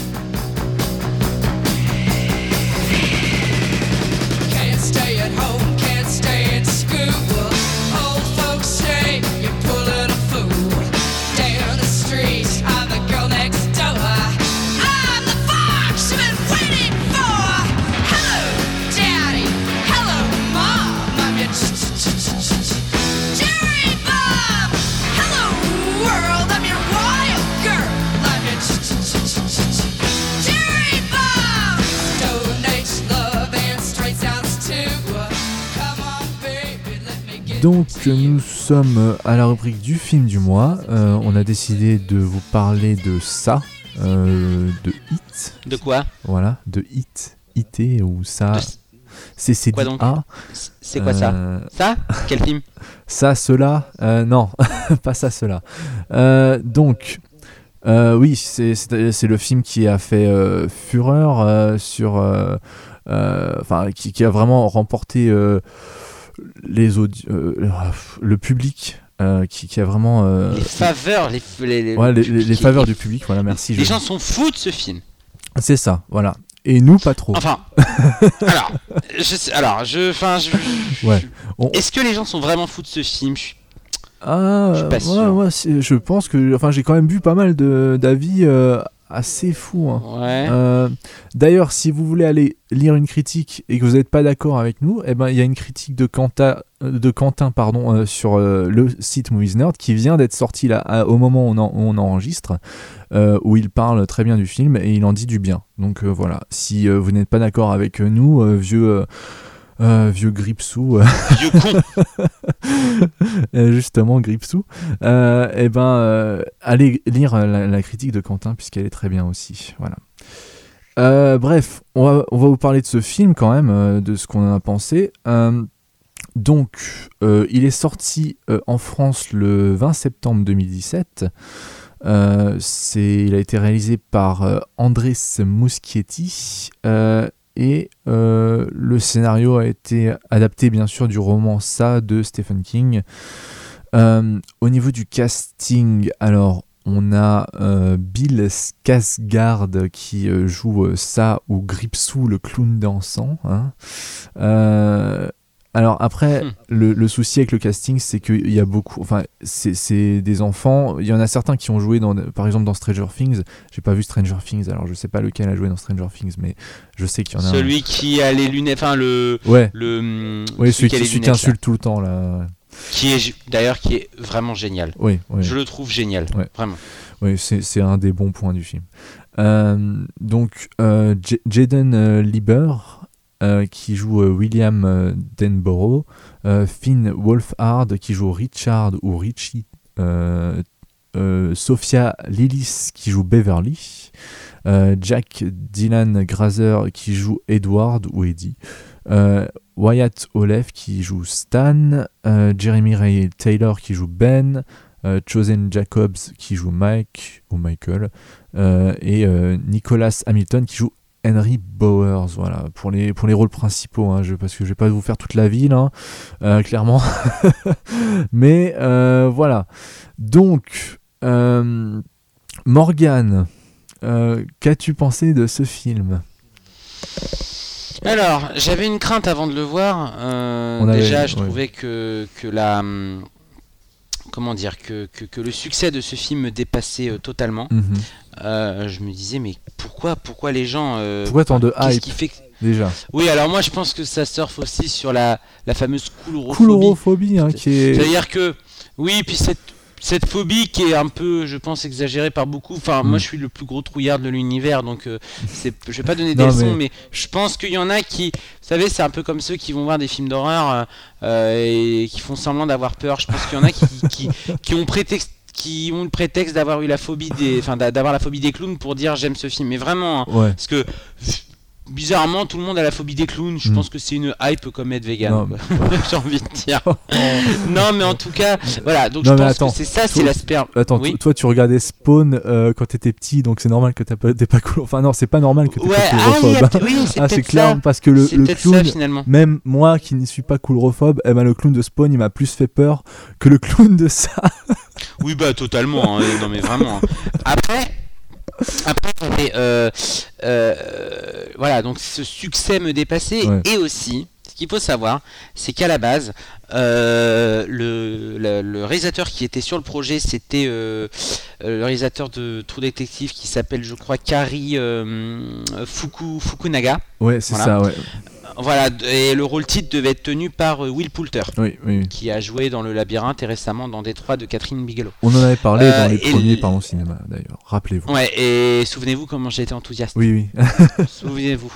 Donc nous sommes à la rubrique du film du mois. Euh, on a décidé de vous parler de ça, euh, de Hit. De quoi? Voilà, de Hit, IT ou ça. C'est c'est quoi donc? C'est quoi ça? Euh, Ça? Quel film? Ça, cela Non, pas ça, cela. donc. oui, c'est le film qui a fait fureur sur, enfin, qui, qui, a vraiment remporté les euh, le public euh, qui, a vraiment euh, les faveurs les, les, faveurs du public voilà merci les gens sont fous de ce film. C'est ça voilà. Et nous pas trop. Enfin alors je alors je enfin ouais. est-ce que les gens sont vraiment fous de ce film? Je ah, je, je pense que enfin j'ai quand même vu pas mal d'avis assez fou. Hein. Euh, d'ailleurs, si vous voulez aller lire une critique et que vous n'êtes pas d'accord avec nous, eh ben il y a une critique de, Quentin, de Quentin pardon, euh, sur euh, le site Movies Nerd qui vient d'être sorti là au moment où on, enregistre, où il parle très bien du film et il en dit du bien. Donc voilà, si vous n'êtes pas d'accord avec nous, vieux euh, vieux Gripsou. Euh, vieux con euh, Justement, Gripsou. et eh ben, allez lire la, critique de Quentin, puisqu'elle est très bien aussi. Voilà. bref, on va, on va, vous parler de ce film quand même, de ce qu'on en a pensé. donc, il est sorti en France le 20 septembre 2017. il a été réalisé par Andrés Muschietti et euh, le scénario a été adapté bien sûr du roman Ça de Stephen King. Euh, au niveau du casting, alors on a euh, Bill Skarsgård qui joue Ça ou Gripsou le clown dansant. Hein. Alors après, hmm. le, souci avec le casting, c'est qu'il y a beaucoup, enfin, c'est des enfants. Il y en a certains qui ont joué, dans, par exemple, dans Stranger Things. J'ai pas vu Stranger Things, alors je sais pas lequel a joué dans Stranger Things, mais je sais qu'il y en a. Celui qui a les lunettes, enfin le. Ouais. Le. Hmm, oui, celui, qui, insulte tout le temps là. Qui est d'ailleurs qui est vraiment génial. Oui. Je le trouve génial, vraiment. Oui, c'est un des bons points du film. Euh, donc, euh, Jaden euh, Lieber euh, qui joue euh, William euh, Denborough, Finn Wolfhard qui joue Richard ou Richie, Sophia Lillis qui joue Beverly, Jack Dylan Grazer qui joue Edward ou Eddie, Wyatt Olef qui joue Stan, Jeremy Ray Taylor qui joue Ben, Chosen Jacobs qui joue Mike ou Michael, et Nicholas Hamilton qui joue Henry Bowers, voilà, pour les, pour les rôles principaux, hein, je, parce que je vais pas vous faire toute la ville, hein, euh, clairement. Mais euh, voilà. Donc, euh, Morgane, qu'as-tu pensé de ce film? Alors, j'avais une crainte avant de le voir. déjà, je trouvais que, que la, comment dire que, que, le succès de ce film me dépassait euh, totalement. Mhm. Euh, je me disais mais pourquoi pourquoi les gens euh, pourquoi tant de hype qui fait déjà? Oui alors moi je pense que ça surfe aussi sur la, la fameuse coulorophobie. Coulorophobie hein, qui est. C'est-à-dire que oui puis cette cette phobie qui est un peu, je pense, exagérée par beaucoup. Enfin, moi, mm. je suis le plus gros trouillard de l'univers, donc euh, c'est, je vais pas donner des leçons, mais... je pense qu'il y en a qui, vous savez, c'est un peu comme ceux qui vont voir des films d'horreur euh, euh, et qui font semblant d'avoir peur. Je pense qu'il y en a qui, qui, ont prétexte qui ont le prétexte d'avoir eu la phobie des, enfin d'avoir la phobie des clowns pour dire j'aime ce film. Mais vraiment, hein, parce que bizarrement, tout le monde a la phobie des clowns. Je Mm. pense que c'est une hype comme être vegan. J'ai envie de dire. non, mais en tout cas, voilà. Donc Non, je pense attends, que c'est ça, c'est l'aspect. Attends, Oui. toi tu regardais Spawn euh, quand t'étais petit, donc c'est normal que t'as pas- t'es pas cool. Enfin non, c'est pas normal que t'es Ouais, pas ah, oui, c'est Ah, c'est peut-être clair ça. parce que le, le clown, ça finalement. même moi qui ne suis pas coulrophobe, eh ben, le clown de Spawn il m'a plus fait peur que le clown de ça. Oui, bah totalement. hein, non, mais vraiment. hein. Après, après, euh, euh, voilà, donc ce succès me dépassait Ouais. et aussi. Ce qu'il faut savoir, c'est qu'à la base, euh, le, le- le réalisateur qui était sur le projet, c'était euh, euh, le réalisateur de True Detective qui s'appelle, je crois, Kari Fuku, Fukunaga. Ouais, c'est Voilà. ça, ouais. Voilà, et le rôle titre devait être tenu par Will Poulter, Oui, oui, oui. qui a joué dans Le Labyrinthe et récemment dans Détroit de Catherine Bigelow. On en avait parlé Euh, dans les premiers Parlons Cinéma d'ailleurs, rappelez-vous. Ouais, et souvenez-vous comment été enthousiaste. Oui, oui. Souvenez-vous.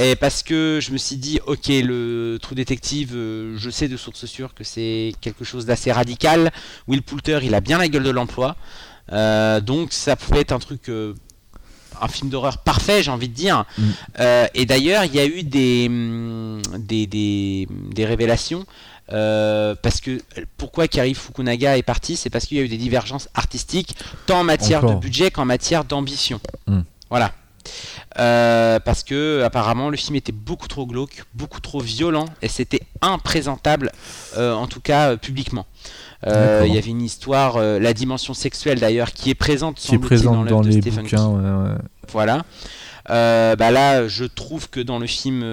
Et parce que je me suis dit, ok, le Trou Détective, je sais de source sûre que c'est quelque chose d'assez radical. Will Poulter, il a bien la gueule de l'emploi. Euh, donc ça pouvait être un truc. euh, un film d'horreur parfait, j'ai envie de dire. Mm. Euh, et d'ailleurs, il y a eu des, hum, des, des, des révélations. parce que pourquoi Kari Fukunaga est parti, c'est parce qu'il y a eu des divergences artistiques, tant en matière Encore. de budget qu'en matière d'ambition. Mm. Voilà. Euh, parce que apparemment le film était beaucoup trop glauque, beaucoup trop violent et c'était imprésentable, euh, en tout cas euh, publiquement. Il y avait une histoire, la dimension sexuelle d'ailleurs, qui est présente, Qui est présente dans les Stephen bouquins. King. ouais, ouais. Voilà. Bah là, je trouve que dans le film,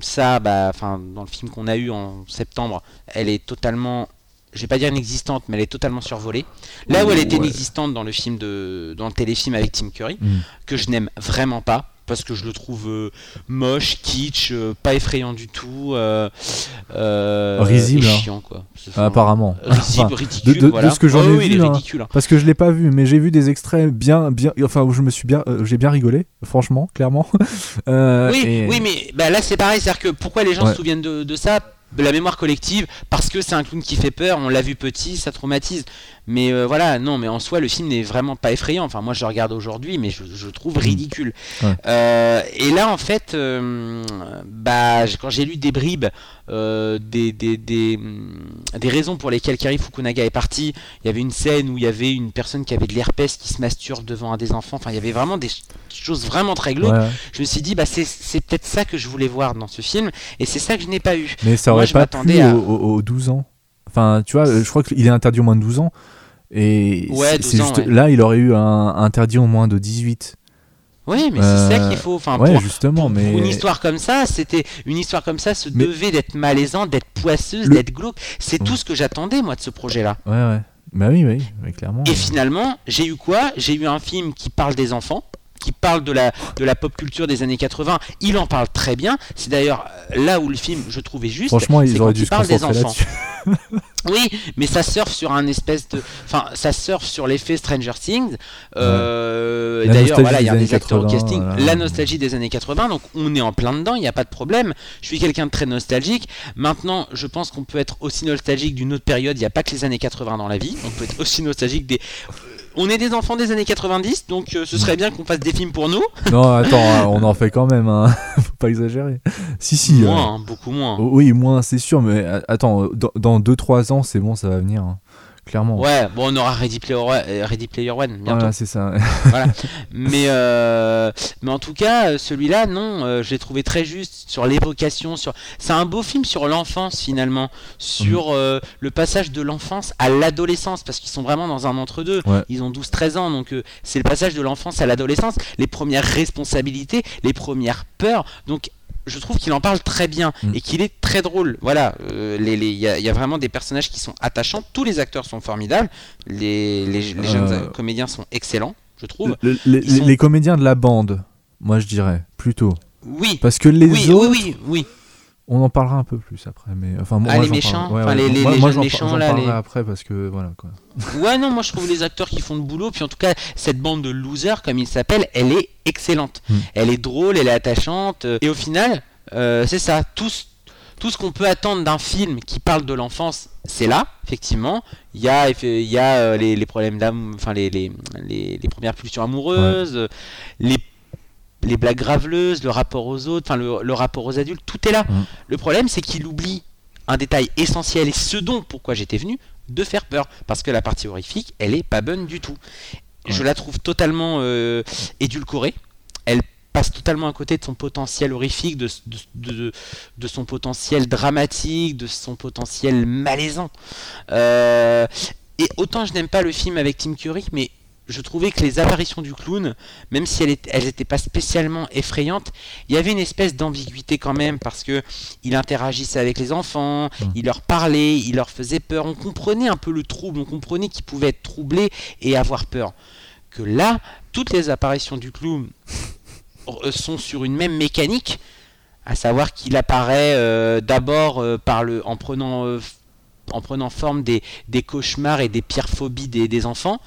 ça, bah, enfin, dans le film qu'on a eu en septembre, elle est totalement, je vais pas dire inexistante, mais elle est totalement survolée. Là où elle était Ouais. inexistante dans le film de, dans le téléfilm avec Tim Curry, Mm. que je n'aime vraiment pas. Parce que je le trouve euh, moche, kitsch, euh, pas effrayant du tout, euh, euh, Risible, et hein. chiant quoi. Ah, apparemment. Risible, Enfin, ridicule, de- de- de voilà. ce que j'en Ouais, ai oui, vu, hein. ridicule. hein. Parce que je l'ai pas vu, mais j'ai vu des extraits bien, bien, enfin où je me suis bien, j'ai bien rigolé, franchement, clairement. Oui, et- oui, mais bah, là c'est pareil, c'est-à-dire que pourquoi les gens Ouais. se souviennent de, de ça? De la mémoire collective parce que c'est un clown qui fait peur, on l'a vu petit, ça traumatise. Mais euh, voilà, non, mais en soi le film n'est vraiment pas effrayant. Enfin, moi je le regarde aujourd'hui, mais je, je le trouve ridicule. Mm. Ouais. Euh, et là en fait, euh, bah quand j'ai lu des bribes des, des, des, des raisons pour lesquelles Kari Fukunaga est parti, il y avait une scène où il y avait une personne qui avait de l'herpès qui se masturbe devant un des enfants. Enfin, il y avait vraiment des ch- choses vraiment très glauques. ouais, Je me suis dit, bah c'est c'est peut-être ça que je voulais voir dans ce film, et c'est ça que je n'ai pas eu. mais ça Moi, je pas m'attendais à- aux, aux- aux 12 ans. Enfin, tu vois, euh, je crois qu'il est interdit au moins de 12 ans. Et Ouais, c'est- 12 c'est ans, juste, ouais. là, il aurait eu un interdit au moins de 18. Oui, mais c'est ça Euh, qu'il faut. Enfin, ouais, pour, justement, pour- mais pour une histoire comme ça, c'était une histoire comme ça se Mais- devait d'être malaisante, d'être poisseuse, Le- d'être glauque. C'est Ouais. tout ce que j'attendais moi de ce projet-là. ouais, ouais. Bah oui, oui, oui, clairement. Et finalement, j'ai eu quoi? J'ai eu un film qui parle des enfants, qui parle de la, de la pop culture des années 80. Il en parle très bien. C'est d'ailleurs euh, là où le film, je trouvais juste. Franchement, ils auraient dû il se parle des enfants. Oui, mais ça surfe sur un espèce de. Enfin, ça surfe sur l'effet Stranger Things. Euh, D'ailleurs, voilà, il y a des acteurs au 80, casting. voilà. La nostalgie des années 80, donc on est en plein dedans, il n'y a pas de problème. Je suis quelqu'un de très nostalgique. Maintenant, je pense qu'on peut être aussi nostalgique d'une autre période. Il n'y a pas que les années 80 dans la vie. On peut être aussi nostalgique des. On est des enfants des années 90, donc euh, ce serait bien qu'on fasse des films pour nous. non, attends, hein, on en fait quand même. Hein. Faut pas exagérer. Si, si. euh, Moins, beaucoup moins. Oui, moins, c'est sûr, mais euh, attends, dans- dans 2-3 ans, c'est bon, ça va venir. hein. Clairement. Ouais, bon, on aura Ready Player One, euh, Ready Player One bientôt. Voilà, c'est ça. mais, euh, mais en tout cas, euh, celui-là, non, euh, je l'ai trouvé très juste sur l'évocation. Sur... C'est un beau film sur l'enfance finalement, sur Mhm. euh, le passage de l'enfance à l'adolescence, parce qu'ils sont vraiment dans un entre-deux. Ouais. Ils ont 12-13 ans, donc c'est le passage de l'enfance à l'adolescence, les premières responsabilités, les premières peurs. Donc je trouve qu'il en parle très bien Mm. et qu'il est très drôle. Voilà, euh, les- les- il y, a- il y a vraiment des personnages qui sont attachants. Tous les acteurs sont formidables. Les, les- les jeunes Euh, comédiens sont excellents, je trouve. Le- les, Ils sont- les comédiens de la bande, moi je dirais, plutôt. Oui. Parce que les oui, autres, oui, oui, oui. On en parlera un peu plus après. Mais, enfin, moi, Ah, moi, les méchants, ouais, enfin, ouais. les- moi, les moi, jeunes méchants, là, les- après parce que voilà quoi. Ouais, non, moi je trouve les acteurs qui font le boulot. Puis en tout cas, cette bande de losers, comme ils s'appellent, elle est excellente. Mm. Elle est drôle, elle est attachante. euh, Et au final, euh, c'est ça. Tout, ce- tout ce qu'on peut attendre d'un film qui parle de l'enfance, c'est là, effectivement. Il y a, il y a euh, les, les problèmes d'amour, enfin les, les, les, premières pulsions amoureuses, euh, les les blagues graveleuses, le rapport aux autres, enfin le, rapport aux adultes, tout est là. Mm. Le problème, c'est qu'il oublie un détail essentiel et ce dont pourquoi j'étais venu, de faire peur. Parce que la partie horrifique, elle est pas bonne du tout. Je la trouve totalement euh, édulcorée. Elle passe totalement à côté de son potentiel horrifique, de, de, son potentiel dramatique, de son potentiel malaisant. Euh, et autant je n'aime pas le film avec Tim Curry, mais je trouvais que les apparitions du clown, même si elles n'étaient pas spécialement effrayantes, il y avait une espèce d'ambiguïté quand même parce que il interagissait avec les enfants, mmh. il leur parlait, il leur faisait peur. On comprenait un peu le trouble, on comprenait qu'il pouvait être troublé et avoir peur. Que là, toutes les apparitions du clown euh, sont sur une même mécanique, à savoir qu'il apparaît euh, d'abord euh, par le en prenant en prenant forme des, des, cauchemars et des pires phobies des, des enfants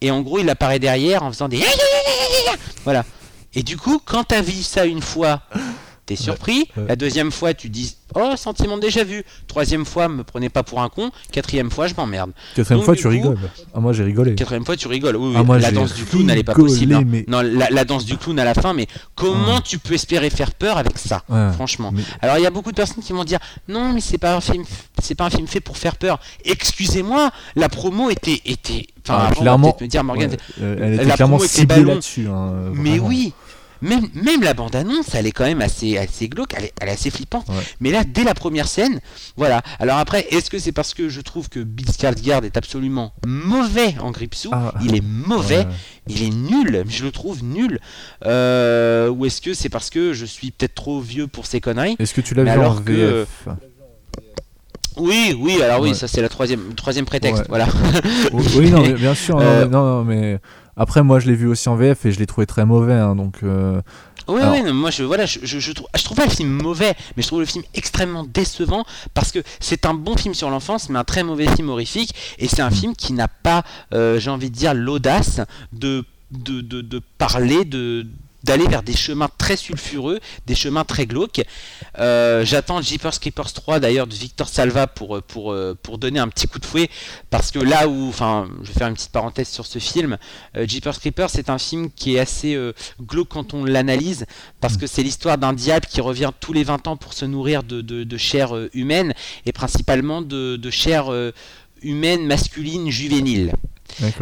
et en gros il apparaît derrière en faisant des voilà. Et du coup, quand t'as vu ça une fois, t'es surpris. La deuxième fois, tu dis Oh, sentiment déjà vu. Troisième fois, me prenez pas pour un con. Quatrième fois, je m'emmerde. Quatrième fois, tu rigoles. Ah, moi, j'ai rigolé. Quatrième fois, tu rigoles. Oui, ah, la danse du clown, elle est pas possible. Hein. Non, la, danse du clown à la fin, mais comment tu peux espérer faire peur avec ça Franchement? Alors, il y a beaucoup de personnes qui vont dire Non, mais c'est pas un film, c'est pas un film fait pour faire peur. Excusez-moi, la promo était, était. Enfin, ah, clairement. Me dire, Morgan, elle était la clairement ciblée là-dessus. Hein, mais oui même, même la bande-annonce, elle est quand même assez, assez glauque, elle est, elle est assez flippante. Mais là, dès la première scène, voilà. Alors après, est-ce que c'est parce que je trouve que Bill Skarsgård est absolument mauvais en Gripsou ah. Il est mauvais, il est nul, je le trouve nul. Euh, ou est-ce que c'est parce que je suis peut-être trop vieux pour ces conneries Est-ce que tu l'as vu en VF oui, oui, alors oui, ça c'est la troisième, troisième prétexte, voilà. oui, non, bien sûr, euh, non, non, mais après, moi, je l'ai vu aussi en VF et je l'ai trouvé très mauvais. Hein, donc. Euh, oui, oui, moi je, voilà, je, je, trouve, je trouve pas le film mauvais, mais je trouve le film extrêmement décevant parce que c'est un bon film sur l'enfance, mais un très mauvais film horrifique. Et c'est un hmm. film qui n'a pas, euh, j'ai envie de dire, l'audace de, de, de, de, parler de, d'aller vers des chemins très sulfureux, des chemins très glauques. Euh, j'attends Jeepers Creepers 3 d'ailleurs de Victor Salva pour, euh, euh, pour donner un petit coup de fouet parce que là où, enfin, je vais faire une petite parenthèse sur ce film, Jeepers Creepers c'est un film qui est assez glauque quand on l'analyse parce que c'est l'histoire d'un diable qui revient tous les 20 ans pour se nourrir de, de, chair humaine et principalement de, de chair humaine masculine juvénile.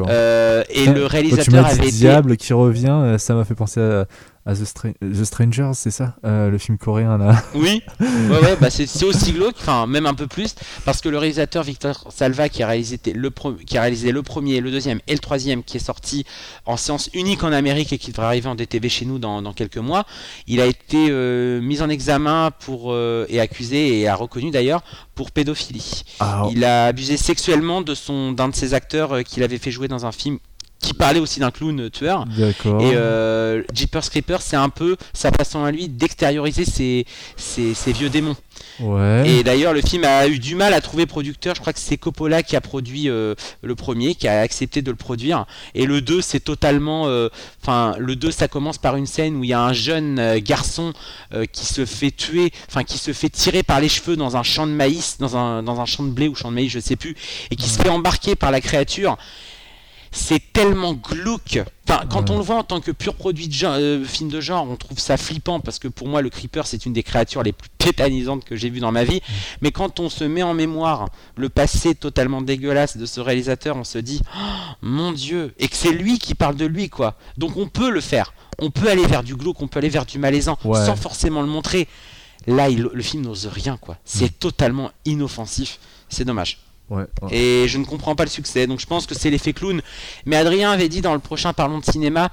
Euh, et le réalisateur avait dit Diable qui revient, euh, ça m'a fait penser à, The, Strangers, c'est ça euh, Le film coréen là Oui, ouais, ouais, bah c'est aussi glauque, enfin même un peu plus, parce que le réalisateur Victor Salva qui a, réalisé le qui a réalisé le premier, le deuxième et le troisième qui est sorti en séance unique en Amérique et qui devrait arriver en DTV chez nous dans, quelques mois, il a été euh, mis en examen pour, euh, et accusé et a reconnu d'ailleurs pour pédophilie. Ah, oh. Il a abusé sexuellement de son d'un de ses acteurs qu'il avait fait jouer dans un film qui parlait aussi d'un clown tueur. Et euh, Jeepers Creepers, c'est un peu sa façon à lui d'extérioriser ses, ses, vieux démons. Ouais. Et d'ailleurs, le film a eu du mal à trouver producteur. Je crois que c'est Coppola qui a produit euh, le premier, qui a accepté de le produire. Et le 2, c'est totalement. Euh, enfin, le 2, ça commence par une scène où il y a un jeune euh, garçon qui se fait tuer, enfin, qui se fait tirer par les cheveux dans un champ de maïs, dans un, dans un champ de blé ou champ de maïs, je sais plus, et qui se fait embarquer par la créature c'est tellement glauque. Enfin, quand on le voit en tant que pur produit de euh, film de genre, on trouve ça flippant parce que pour moi, le creeper, c'est une des créatures les plus tétanisantes que j'ai vues dans ma vie. Mais quand on se met en mémoire le passé totalement dégueulasse de ce réalisateur, on se dit, oh, mon Dieu, et que c'est lui qui parle de lui, quoi. Donc on peut le faire. On peut aller vers du glauque, on peut aller vers du malaisant, sans forcément le montrer. Là, le film n'ose rien, quoi. C'est mm. totalement inoffensif. C'est dommage. Et je ne comprends pas le succès. Donc je pense que c'est l'effet clown. Mais Adrien avait dit dans le prochain Parlons de cinéma,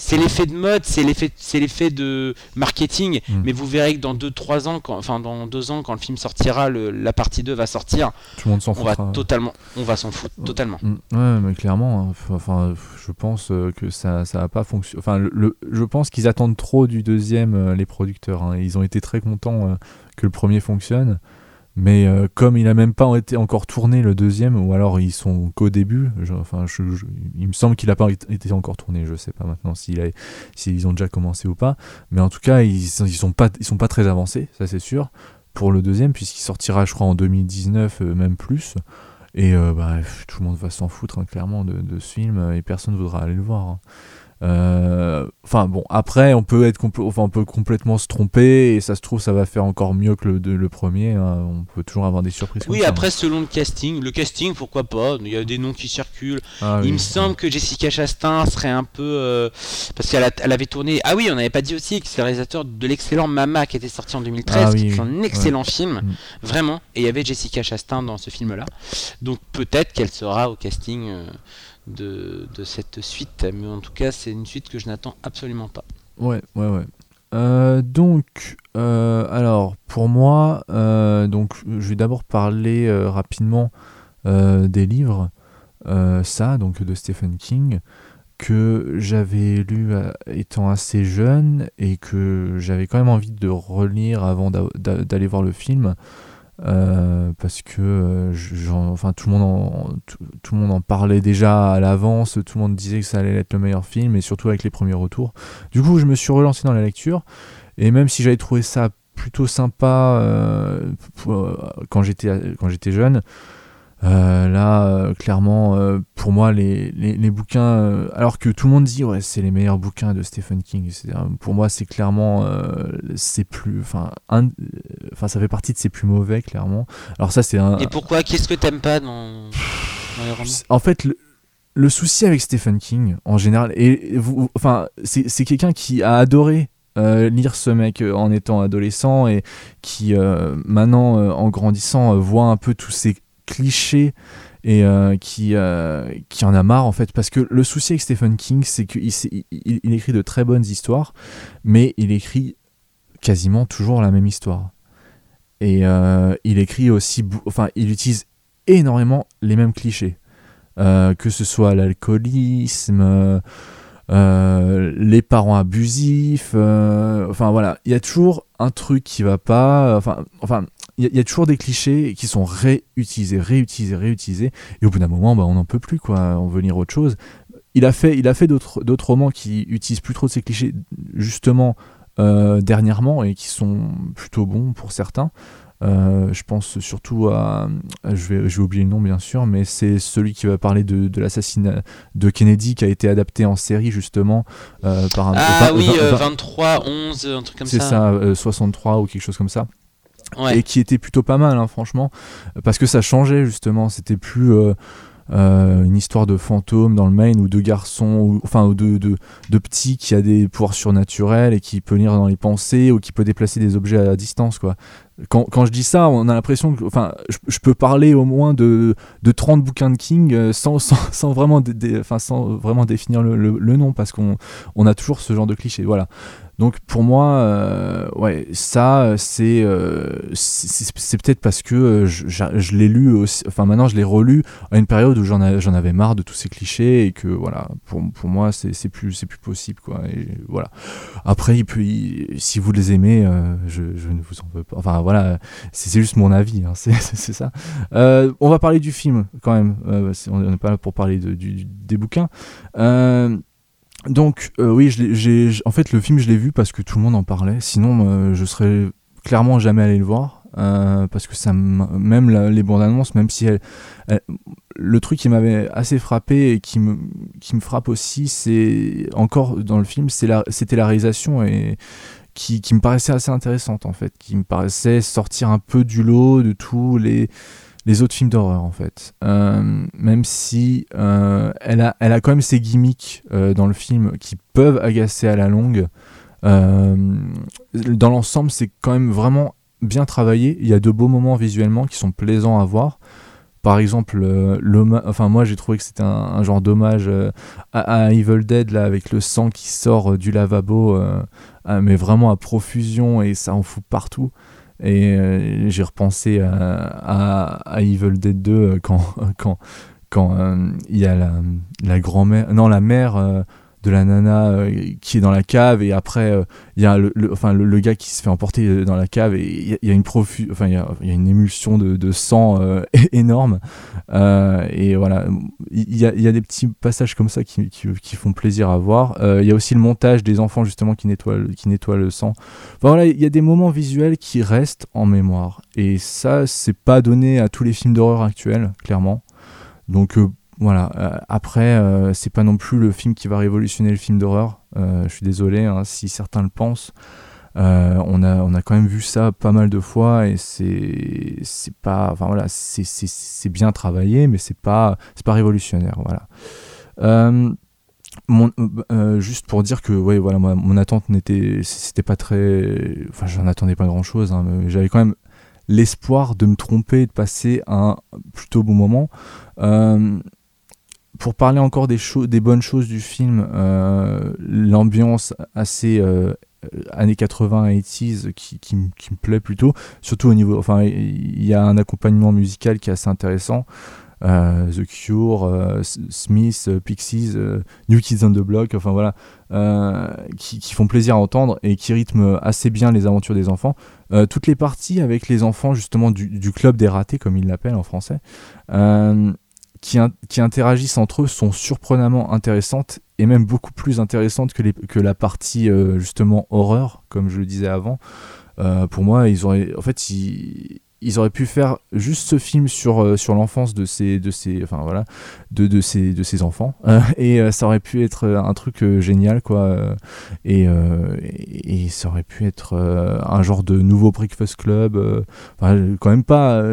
c'est l'effet de mode, c'est l'effet, c'est l'effet de marketing. Hmm. Mais vous verrez que dans 2-3 ans, quand, enfin dans 2 ans, quand le film sortira, la partie 2 va sortir. Tout le monde s'en fout. On va totalement, on va s'en foutre totalement. Hmm. Ouais, mais clairement, hein. enfin, je pense euh, que ça, ça va pas fonctionner. Enfin, le, je pense qu'ils attendent trop du deuxième, euh, les producteurs. Hein. Ils ont été très contents euh, que le premier fonctionne. Mais euh, comme il n'a même pas été encore tourné le deuxième, ou alors ils sont qu'au début, enfin, il me semble qu'il n'a pas été encore tourné, je sais pas maintenant s'ils si ont déjà commencé ou pas, mais en tout cas ils, ils sont pas sont pas très avancés, ça c'est sûr, pour le deuxième puisqu'il sortira je crois en 2019 euh, même plus, et euh, bah, tout le monde va s'en foutre hein, clairement de, ce film et personne ne voudra aller le voir. Hein. Euh, enfin bon, après on peut être enfin on peut complètement se tromper et ça se trouve ça va faire encore mieux que le, le premier. Hein. On peut toujours avoir des surprises. Oui, après selon le casting, le casting pourquoi pas? Il y a des noms qui circulent. Ah il me semble que Jessica Chastain serait un peu euh, parce qu'elle elle avait tourné. Ah oui, on n'avait pas dit aussi que c'est le réalisateur de l'excellent Mama qui était sorti en 2013, ah qui est un excellent film, mm. vraiment. Et il y avait Jessica Chastain dans ce film-là. Donc peut-être qu'elle sera au casting. Euh, de, cette suite. Mais en tout cas, c'est une suite que je n'attends absolument pas. Ouais, ouais, ouais. Euh, donc, euh, alors pour moi, euh, donc je vais d'abord parler rapidement des livres, ça, donc de Stephen King, que j'avais lu étant assez jeune et que j'avais quand même envie de relire avant d'aller voir le film. Euh, parce que euh, enfin, tout, le monde en, tout, le monde en parlait déjà à l'avance, tout le monde disait que ça allait être le meilleur film, et surtout avec les premiers retours. Du coup, je me suis relancé dans la lecture, et même si j'avais trouvé ça plutôt sympa euh, quand j'étais jeune, euh, là, euh, clairement, euh, pour moi, les, les, bouquins, alors que tout le monde dit ouais, c'est les meilleurs bouquins de Stephen King, pour moi, c'est clairement, c'est plus, enfin, enfin, ça fait partie de ses plus mauvais, clairement. Alors ça, c'est un. Et pourquoi? Qu'est-ce que t'aimes pas dans, les romans? En fait, le, souci avec Stephen King, en général, et vous, enfin, c'est quelqu'un qui a adoré lire ce mec en étant adolescent et qui maintenant en grandissant voit un peu tous ces cliché et euh, qui, euh, qui en a marre en fait. Parce que le souci avec Stephen King c'est qu'il il, écrit de très bonnes histoires mais il écrit quasiment toujours la même histoire. Et euh, il écrit aussi enfin il utilise énormément les mêmes clichés. Que ce soit l'alcoolisme les parents abusifs enfin voilà. Il y a toujours un truc qui va pas enfin enfin il y, a toujours des clichés qui sont réutilisés, réutilisés, réutilisés, et au bout d'un moment, bah, on n'en peut plus, quoi. On veut lire autre chose. Il a fait, il a fait d'autres, d'autres romans qui utilisent plus trop de ces clichés, justement, euh, dernièrement, et qui sont plutôt bons pour certains. Euh, je pense surtout à, je vais, je vais oublier le nom bien sûr, mais c'est celui qui va parler de, de l'assassinat de Kennedy qui a été adapté en série justement euh, par un. Ah oui, 23, 11, un truc comme ça. C'est ça, 63 ou quelque chose comme ça et qui était plutôt pas mal, hein, franchement, parce que ça changeait justement. C'était plus euh, euh, une histoire de fantôme dans le Maine ou de garçons, ou, enfin, ou de, de, qui a des pouvoirs surnaturels et qui peut lire dans les pensées ou qui peut déplacer des objets à, distance, quoi. Quand, je dis ça, on a l'impression que, enfin, je, peux parler au moins de, de 30 bouquins de King euh, sans, sans, vraiment, enfin, sans vraiment définir le, le, nom parce qu'on on a toujours ce genre de cliché. Voilà. Donc pour moi, euh, ouais, ça c'est euh, c'est peut-être parce que euh, je, l'ai lu aussi, enfin maintenant je l'ai relu à une période où j'en avais marre de tous ces clichés et que voilà, pour, pour moi c'est plus plus possible quoi. Et voilà. Après, il peut, si vous les aimez, je, je, ne vous en veux pas. Enfin voilà, c'est juste mon avis, hein, c'est ça. on va parler du film quand même. on n'est pas là pour parler de, des bouquins. Donc euh, oui, j'ai, en fait le film je l'ai vu parce que tout le monde en parlait. Sinon euh, je serais clairement jamais allé le voir euh, parce que ça même les bandes annonces, même si le truc qui m'avait assez frappé et qui me qui me frappe aussi, c'est encore dans le film, c'est la, c'était la réalisation et qui, qui me paraissait assez intéressante en fait, qui me paraissait sortir un peu du lot de tous les les autres films d'horreur en fait. Euh, même si euh, elle, a, elle a quand même ses gimmicks euh, dans le film qui peuvent agacer à la longue. dans l'ensemble, c'est quand même vraiment bien travaillé. Il y a de beaux moments visuellement qui sont plaisants à voir. Par exemple, enfin moi j'ai trouvé que c'était un, genre d'hommage à, Evil Dead là avec le sang qui sort du lavabo, mais vraiment à profusion et ça en fout partout. Et euh, j'ai repensé à, à, Evil Dead 2 euh, quand, quand, quand euh, il y a la, la grand-mère, non, la mère de la nana qui est dans la cave et après il y a le, enfin, le, gars qui se fait emporter dans la cave et il y, a une enfin il y a, une émulsion de, de sang énorme. Et voilà. Il y a, y a, des petits passages comme ça qui, qui, font plaisir à voir. Il y a aussi le montage des enfants justement qui nettoient, qui le sang. Voilà il y a des moments visuels qui restent en mémoire. Et ça c'est pas donné à tous les films d'horreur actuels clairement. Donc voilà. après, c'est pas non plus le film qui va révolutionner le film d'horreur. je suis désolé hein, si certains le pensent. on, a, on a quand même vu ça pas mal de fois et c'est pas enfin voilà c'est bien travaillé mais c'est pas pas révolutionnaire voilà euh, euh, juste pour dire que ouais, voilà, mon attente n'était c'était pas très enfin j'en attendais pas grand chose hein, j'avais quand même l'espoir de me tromper et de passer un plutôt bon moment euh, pour parler encore des, des bonnes choses du film l'ambiance assez années 80 80s qui, qui, me plaît plutôt surtout au niveau enfin il y a un accompagnement musical qui est assez intéressant euh, the Cure, euh, Smith, euh, Pixies, New Kids on the Block, enfin voilà, qui, font plaisir à entendre et qui rythment assez bien les aventures des enfants. toutes les parties avec les enfants justement du, club des ratés, comme ils l'appellent en français, qui, interagissent entre eux sont surprenamment intéressantes et même beaucoup plus intéressantes que, la partie justement horreur, comme je le disais avant. pour moi, ils auraient, en fait, ils, ils auraient pu faire juste ce film sur, euh, sur l'enfance de ces, de ces, enfin voilà, de, de ces, de ces enfants. Euh, et euh, ça aurait pu être un truc génial, quoi. Et, et, ça aurait pu être un genre de nouveau Breakfast Club. quand même pas,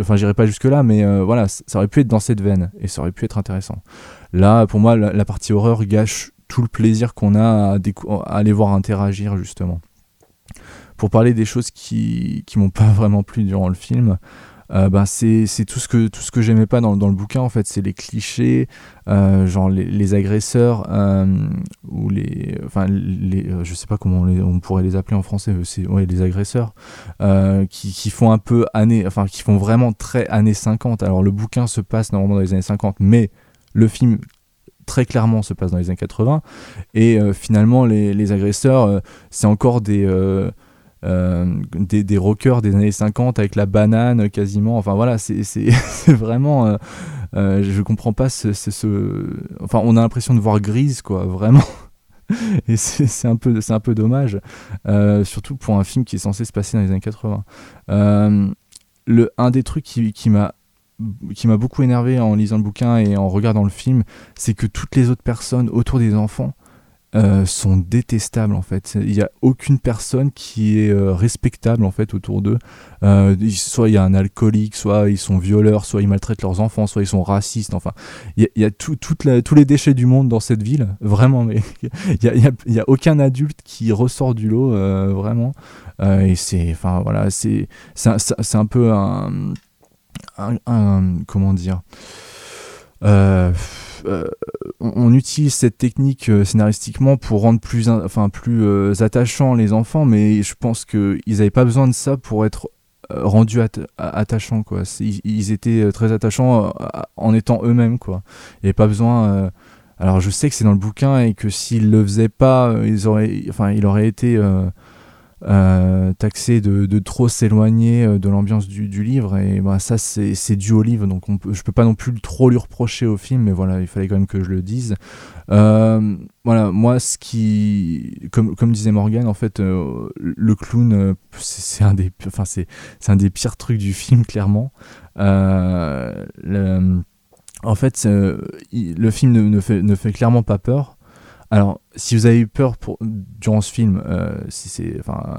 enfin, j'irai pas jusque-là, mais voilà, ça aurait pu être dans cette veine et ça aurait pu être intéressant. Là, pour moi, la, partie horreur gâche tout le plaisir qu'on a à, à aller voir interagir, justement pour parler des choses qui qui m'ont pas vraiment plu durant le film. Ben c'est tout ce que tout ce que j'aimais pas dans, dans, le bouquin en fait c'est les clichés euh, genre les, les agresseurs euh, ou les enfin les je sais pas comment on, pourrait les appeler en français c'est ouais les agresseurs qui, qui font un peu années enfin qui font vraiment très années 50 alors le bouquin se passe normalement dans les années 50 mais le film très clairement se passe dans les années 80 et finalement les, les agresseurs c'est encore des des, des, rockers des années 50 avec la banane quasiment. Enfin voilà, c'est vraiment. Euh, euh, je comprends pas ce, Enfin, on a l'impression de voir grise, quoi, vraiment. Et c'est un, peu, un peu dommage, surtout pour un film qui est censé se passer dans les années 80. le, un des trucs qui, qui m'a beaucoup énervé en lisant le bouquin et en regardant le film, c'est que toutes les autres personnes autour des enfants euh, sont détestables en fait. Il n'y a aucune personne qui est euh, respectable en fait autour d'eux. Euh, soit il y a un alcoolique, soit ils sont violeurs, soit ils maltraitent leurs enfants, soit ils sont racistes. Enfin, il y a, tout, tous les déchets du monde dans cette ville, vraiment. Mais il n'y a, a, aucun adulte qui ressort du lot, vraiment. et c'est, enfin voilà, c'est, un, peu un, comment dire. Euh, on, utilise cette technique euh, scénaristiquement pour rendre plus, enfin, plus euh, attachants les enfants, mais je pense qu'ils n'avaient pas besoin de ça pour être rendus attachants. Quoi. Ils, étaient très attachants en étant eux-mêmes. Quoi. Il n'y avait pas besoin. alors je sais que c'est dans le bouquin et que s'ils le faisaient pas, ils auraient, enfin, il aurait été euh, taxé de, trop s'éloigner euh, de l'ambiance du, livre. Et bah, ça c'est dû au livre. Donc je peux pas non plus trop lui reprocher au film mais voilà il fallait quand même que je le dise. Euh, voilà moi ce qui comme, disait Morgan en fait le clown c'est un des enfin c'est un des pires trucs du film clairement. Le, en fait le film ne fait clairement pas peur alors, si vous avez eu peur durant ce film, euh, si c'est, enfin,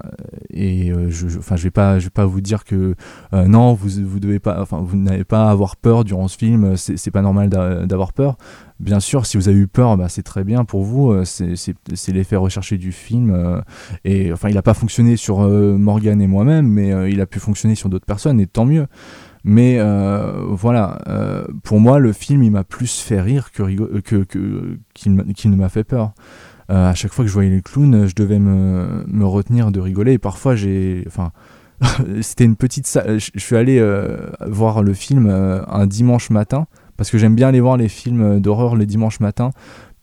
et euh, je, je, je vais pas, je vais pas vous dire que euh, non, vous, vous devez pas, enfin, vous n'avez pas à avoir peur durant ce film. C'est pas normal d'avoir peur. Bien sûr, si vous avez eu peur, bah, c'est très bien pour vous. C'est l'effet recherché du film. et enfin, il n'a pas fonctionné sur Morgan et moi-même, mais il a pu fonctionner sur d'autres personnes, et tant mieux. Mais euh, voilà, euh, pour moi, le film, il m'a plus fait rire que, que, que qu'il ne m'a fait peur. Euh, à chaque fois que je voyais les clowns, je devais me, retenir de rigoler. Et parfois, j'ai. Enfin, c'était une petite salle. Je, suis allé voir le film un dimanche matin, parce que j'aime bien aller voir les films d'horreur les dimanches matins,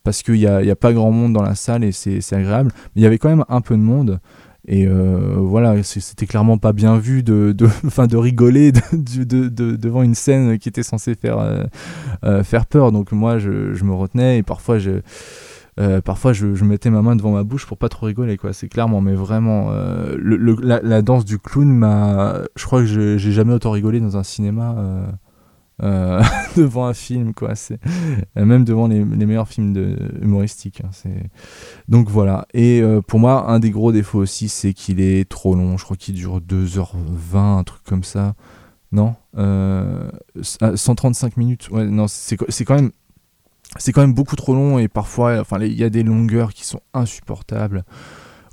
parce qu'il n'y a, a, pas grand monde dans la salle et c'est agréable. Mais il y avait quand même un peu de monde. Et euh, voilà, c'était clairement pas bien vu de, de, de rigoler de, devant une scène qui était censée faire, euh, euh, faire peur. Donc moi, je, je, me retenais et parfois, je, parfois je, mettais ma main devant ma bouche pour pas trop rigoler. C'est clairement, mais vraiment, la, danse du clown m'a. Je crois que j'ai jamais autant rigolé dans un cinéma euh, devant un film, quoi. C'est même devant les, meilleurs films humoristiques. Hein, c'est donc voilà. Et pour moi, un des gros défauts aussi, c'est qu'il est trop long. Je crois qu'il dure 2h20, un truc comme ça. Non 135 minutes. Ouais, non, c'est quand même c'est quand même beaucoup trop long et parfois enfin il y a des longueurs qui sont insupportables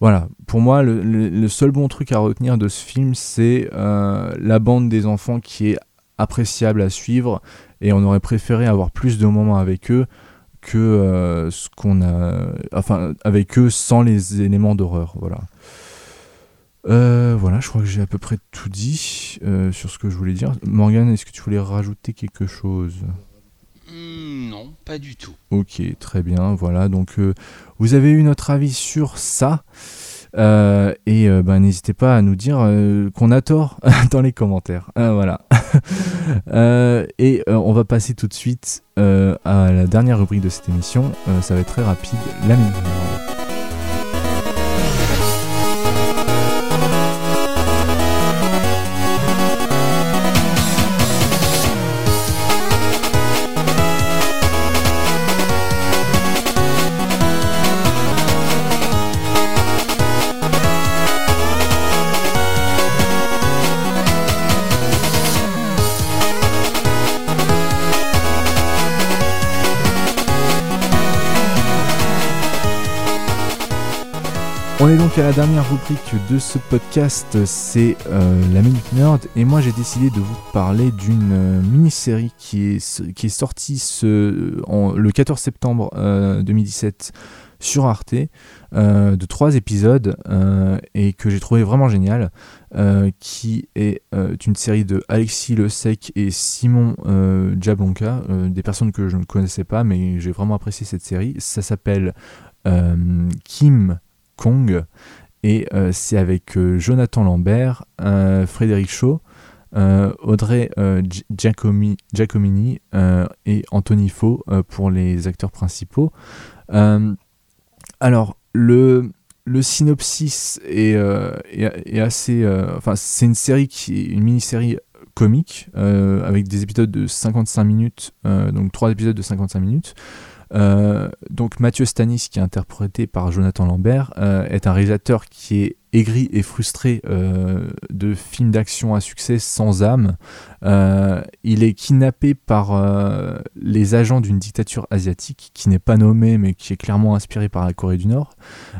voilà, pour moi, le, seul bon truc à retenir de ce film, c'est euh, la bande des enfants qui est appréciable à suivre et on aurait préféré avoir plus de moments avec eux que euh, ce qu'on a enfin avec eux sans les éléments d'horreur voilà. Euh, voilà je crois que j'ai à peu près tout dit sur ce que je voulais dire. Morgan est-ce que tu voulais rajouter quelque chose? Hmm, non pas du tout. Ok très bien voilà. Donc vous avez eu notre avis sur ça euh, et euh, ben, n'hésitez pas à nous dire euh, qu'on a tort dans les commentaires. voilà. et on va passer tout de suite à la dernière rubrique de cette émission. ça va être très rapide. La minute. Est donc à la dernière rubrique de ce podcast, c'est euh, la Minute Nerd, et moi j'ai décidé de vous parler d'une euh, mini-série qui est, sortie ce, le 14 septembre 2017 euh, sur Arte, de trois épisodes, et que j'ai trouvé vraiment génial, qui est une série de Alexis Le Sec et Simon Jablonka, des personnes que je ne connaissais pas, mais j'ai vraiment apprécié cette série. Ça s'appelle Kim Et euh, c'est avec euh, Jonathan Lambert, euh, Frédéric Shaw, Audrey Giacomi, Giacomini et Anthony Faux pour les acteurs principaux. alors, le, le synopsis est, assez. enfin, c'est une série qui est une mini-série comique avec des épisodes de 55 minutes, donc trois épisodes de 55 minutes. Euh, donc Mathieu Stanis, qui est interprété par Jonathan Lambert, euh, est un réalisateur qui est aigri et frustré euh, de films d'action à succès sans âme. il est kidnappé par les agents d'une dictature asiatique qui n'est pas nommée mais qui est clairement inspirée par la Corée du Nord.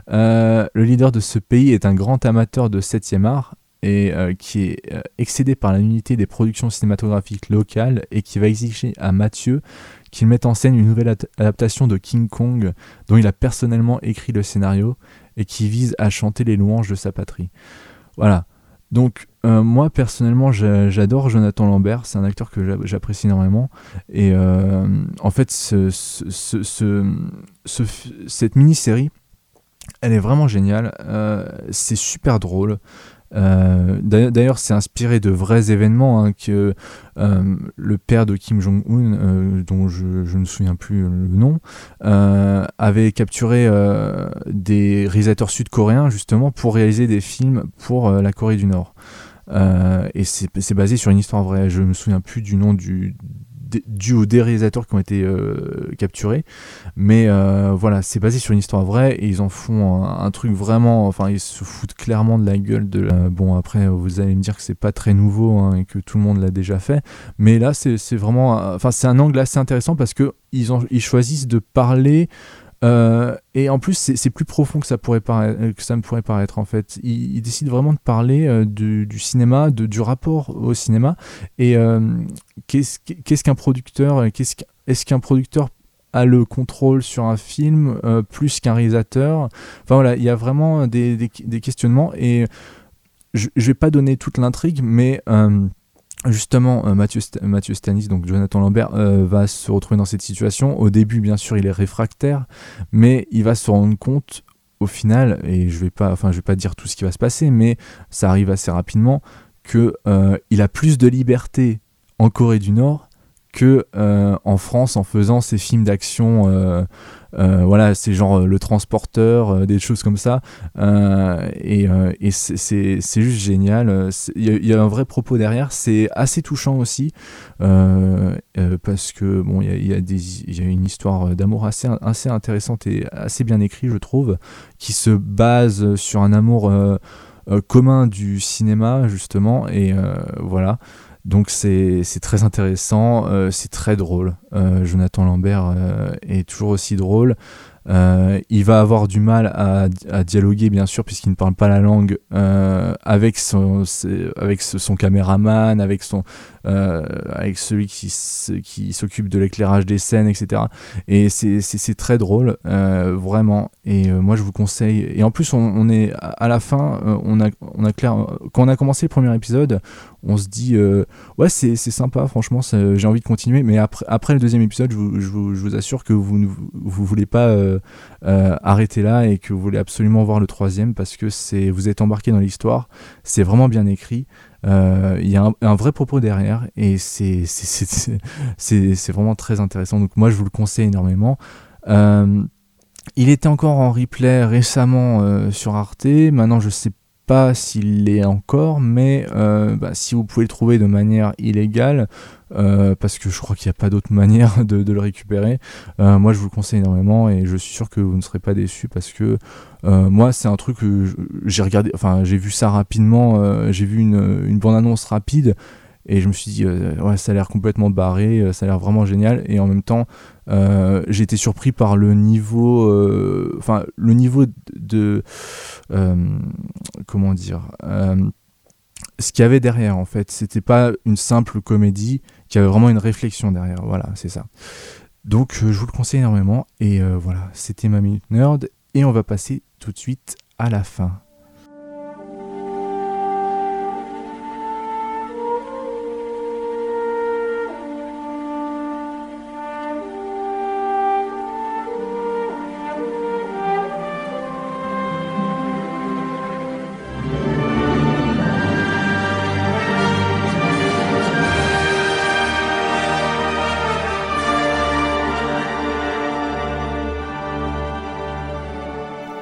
le leader de ce pays est un grand amateur de 7e art et qui est excédé par la unité des productions cinématographiques locales et qui va exiger à Mathieu qu'il mette en scène une nouvelle adaptation de King Kong dont il a personnellement écrit le scénario et qui vise à chanter les louanges de sa patrie. Voilà. Donc euh, moi personnellement j'adore Jonathan Lambert, c'est un acteur que j'apprécie énormément et euh, en fait ce, cette mini-série elle est vraiment géniale, euh, c'est super drôle, euh, d'ailleurs, c'est inspiré de vrais événements hein, que euh, le père de Kim Jong-un, euh, dont je, ne me souviens plus le nom, avait capturé des réalisateurs sud-coréens justement pour réaliser des films pour la Corée du Nord. et c'est basé sur une histoire vraie. Je me souviens plus du nom du, dû aux des réalisateurs qui ont été euh, capturés. Mais euh, voilà, c'est basé sur une histoire vraie et ils en font un, truc vraiment. Enfin, ils se foutent clairement de la gueule de. bon, après, vous allez me dire que c'est pas très nouveau hein, et que tout le monde l'a déjà fait. Mais là, c'est vraiment. Enfin, c'est un angle assez intéressant parce que ils, ils choisissent de parler euh, et en plus, c'est plus profond que ça, pourrait euh, que ça me pourrait paraître en fait. Il, décide vraiment de parler euh, du, cinéma, de, du rapport au cinéma. Et qu'est-ce qu'un producteur Est-ce qu'un producteur a le contrôle sur un film plus qu'un réalisateur? Enfin voilà, il y a vraiment des, des, questionnements. Et je, je vais pas donner toute l'intrigue, mais Justement, euh, Mathieu, Stanis, donc Jonathan Lambert, euh, va se retrouver dans cette situation. Au début, bien sûr, il est réfractaire, mais il va se rendre compte au final, et je vais pas, enfin, vais pas dire tout ce qui va se passer, mais ça arrive assez rapidement, que euh, il a plus de liberté en Corée du Nord que en France en faisant ces films d'action euh, voilà, c'est genre euh, le transporteur, euh, des choses comme ça. et, c'est juste génial. Il y, a un vrai propos derrière. C'est assez touchant aussi parce que bon, il y a, y a, une histoire d'amour assez, assez intéressante et assez bien écrite, je trouve, qui se base sur un amour commun du cinéma justement. Et voilà. Donc c'est très intéressant, euh, c'est très drôle. Euh, Jonathan Lambert euh, est toujours aussi drôle. Euh, il va avoir du mal à, dialoguer, bien sûr, puisqu'il ne parle pas la langue euh, avec, son, avec son caméraman, avec, son, euh, avec celui qui, qui s'occupe de l'éclairage des scènes, etc. Et c'est très drôle, vraiment. Et moi, je vous conseille. Et en plus, on, est à la fin, on a, on a clair, quand on a commencé le premier épisode, on se dit ouais c'est sympa franchement j'ai envie de continuer mais après, après le deuxième épisode je vous, je vous, assure que vous ne vous voulez pas arrêtez là et que vous voulez absolument voir le troisième parce que c'est vous êtes embarqué dans l'histoire, c'est vraiment bien écrit. Euh, il y a un, vrai propos derrière et c'est vraiment très intéressant. Donc moi je vous le conseille énormément. il était encore en replay récemment sur Arte. Maintenant je sais pas s'il l'est encore, mais bah, si vous pouvez le trouver de manière illégale, euh, parce que je crois qu'il n'y a pas d'autre manière de, le récupérer. Euh, moi, je vous le conseille énormément et je suis sûr que vous ne serez pas déçus parce que euh, moi, c'est un truc que j'ai regardé, enfin, j'ai vu ça rapidement, j'ai vu une, une bande-annonce rapide et je me suis dit, ouais, ça a l'air complètement barré, ça a l'air vraiment génial et en même temps, j'ai été surpris par le niveau, enfin, le niveau de, comment dire ce qu'il y avait derrière en fait. C'était pas une simple comédie, qui avait vraiment une réflexion derrière. Voilà, c'est ça. Donc euh, je vous le conseille énormément. Et euh, voilà, c'était ma minute nerd. Et on va passer tout de suite à la fin.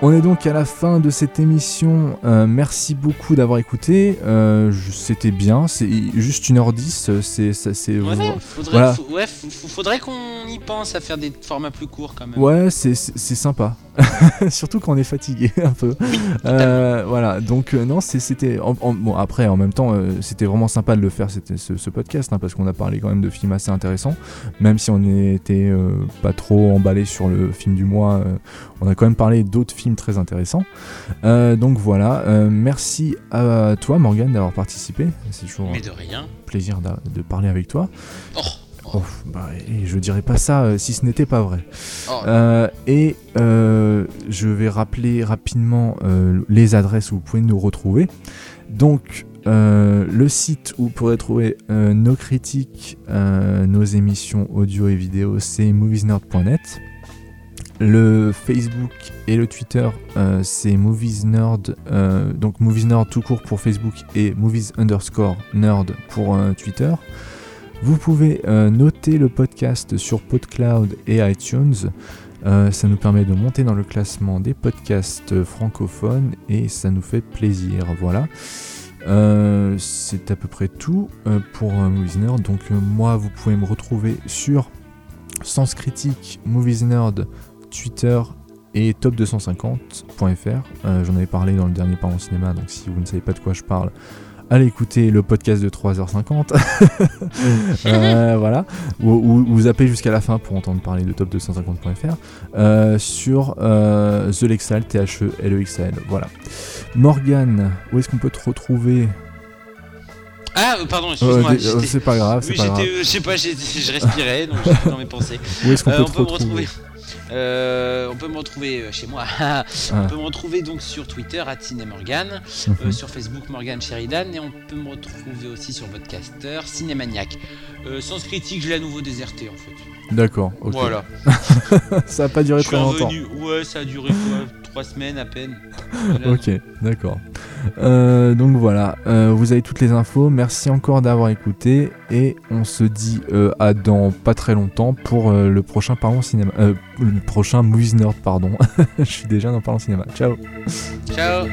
On est donc à la fin de cette émission. Euh, merci beaucoup d'avoir écouté. Euh, c'était bien. C'est juste 1h10. C'est, c'est, ouais, faudrait, ouais, faudrait qu'on y pense à faire des formats plus courts quand même. Ouais, c'est, sympa. Surtout quand on est fatigué un peu. Euh, voilà, donc euh, non, c'était. bon, après, en même temps, euh, c'était vraiment sympa de le faire, c'était ce, podcast, hein, parce qu'on a parlé quand même de films assez intéressants. Même si on n'était pas trop emballé sur le film du mois, on a quand même parlé d'autres films très intéressants. donc voilà, merci à toi, Morgan, d'avoir participé. C'est toujours. Mais de rien. Plaisir de, parler avec toi. Oh. Oh, bah, et je dirais pas ça euh, si ce n'était pas vrai. Oh. Euh, et euh, je vais rappeler rapidement les adresses où vous pouvez nous retrouver. Donc, le site où vous pourrez trouver nos critiques, nos émissions audio et vidéo, c'est moviesnerd.net. Le Facebook et le Twitter, c'est moviesnerd, donc moviesnerd tout court pour Facebook et movies underscore nerd pour Twitter. Vous pouvez euh, noter le podcast sur PodCloud et iTunes. Euh, ça nous permet de monter dans le classement des podcasts francophones et ça nous fait plaisir. Voilà. Euh, c'est à peu près tout pour Movies Nerd. Donc moi, vous pouvez me retrouver sur Sens Critique, Movies Nerd, Twitter et top250.fr. J'en avais parlé dans le dernier Par en cinéma, donc si vous ne savez pas de quoi je parle, allez écouter le podcast de 3h50. euh, voilà. Ou, vous zappez jusqu'à la fin pour entendre parler de top250.fr. Euh, sur euh, The Lexal, T-H-E-L-E-X-A-L. Voilà. Morgan, où est-ce qu'on peut te retrouver? Ah, euh, pardon, excuse-moi. c'est pas grave. Oui, je sais pas, je respirais, donc j'étais dans mes pensées. Où est-ce qu'on peut, te retrouver euh, on peut me retrouver euh, chez moi. Ah. on peut me retrouver donc sur Twitter à Cinemorgan, euh, mhm. sur Facebook Morgan Sheridan et on peut me retrouver aussi sur Podcaster Cinémaniac. sans critique, je l'ai à nouveau déserté en fait. D'accord. Voilà. ça a pas duré très longtemps. Ouais, ça a duré trois semaines à peine. ok, d'accord. Euh, donc voilà, euh, vous avez toutes les infos. Merci encore d'avoir écouté et on se dit euh, à dans pas très longtemps pour le prochain Parlons Cinéma, le prochain Movies pardon. Je suis déjà dans Parlons Cinéma. Ciao. Ciao.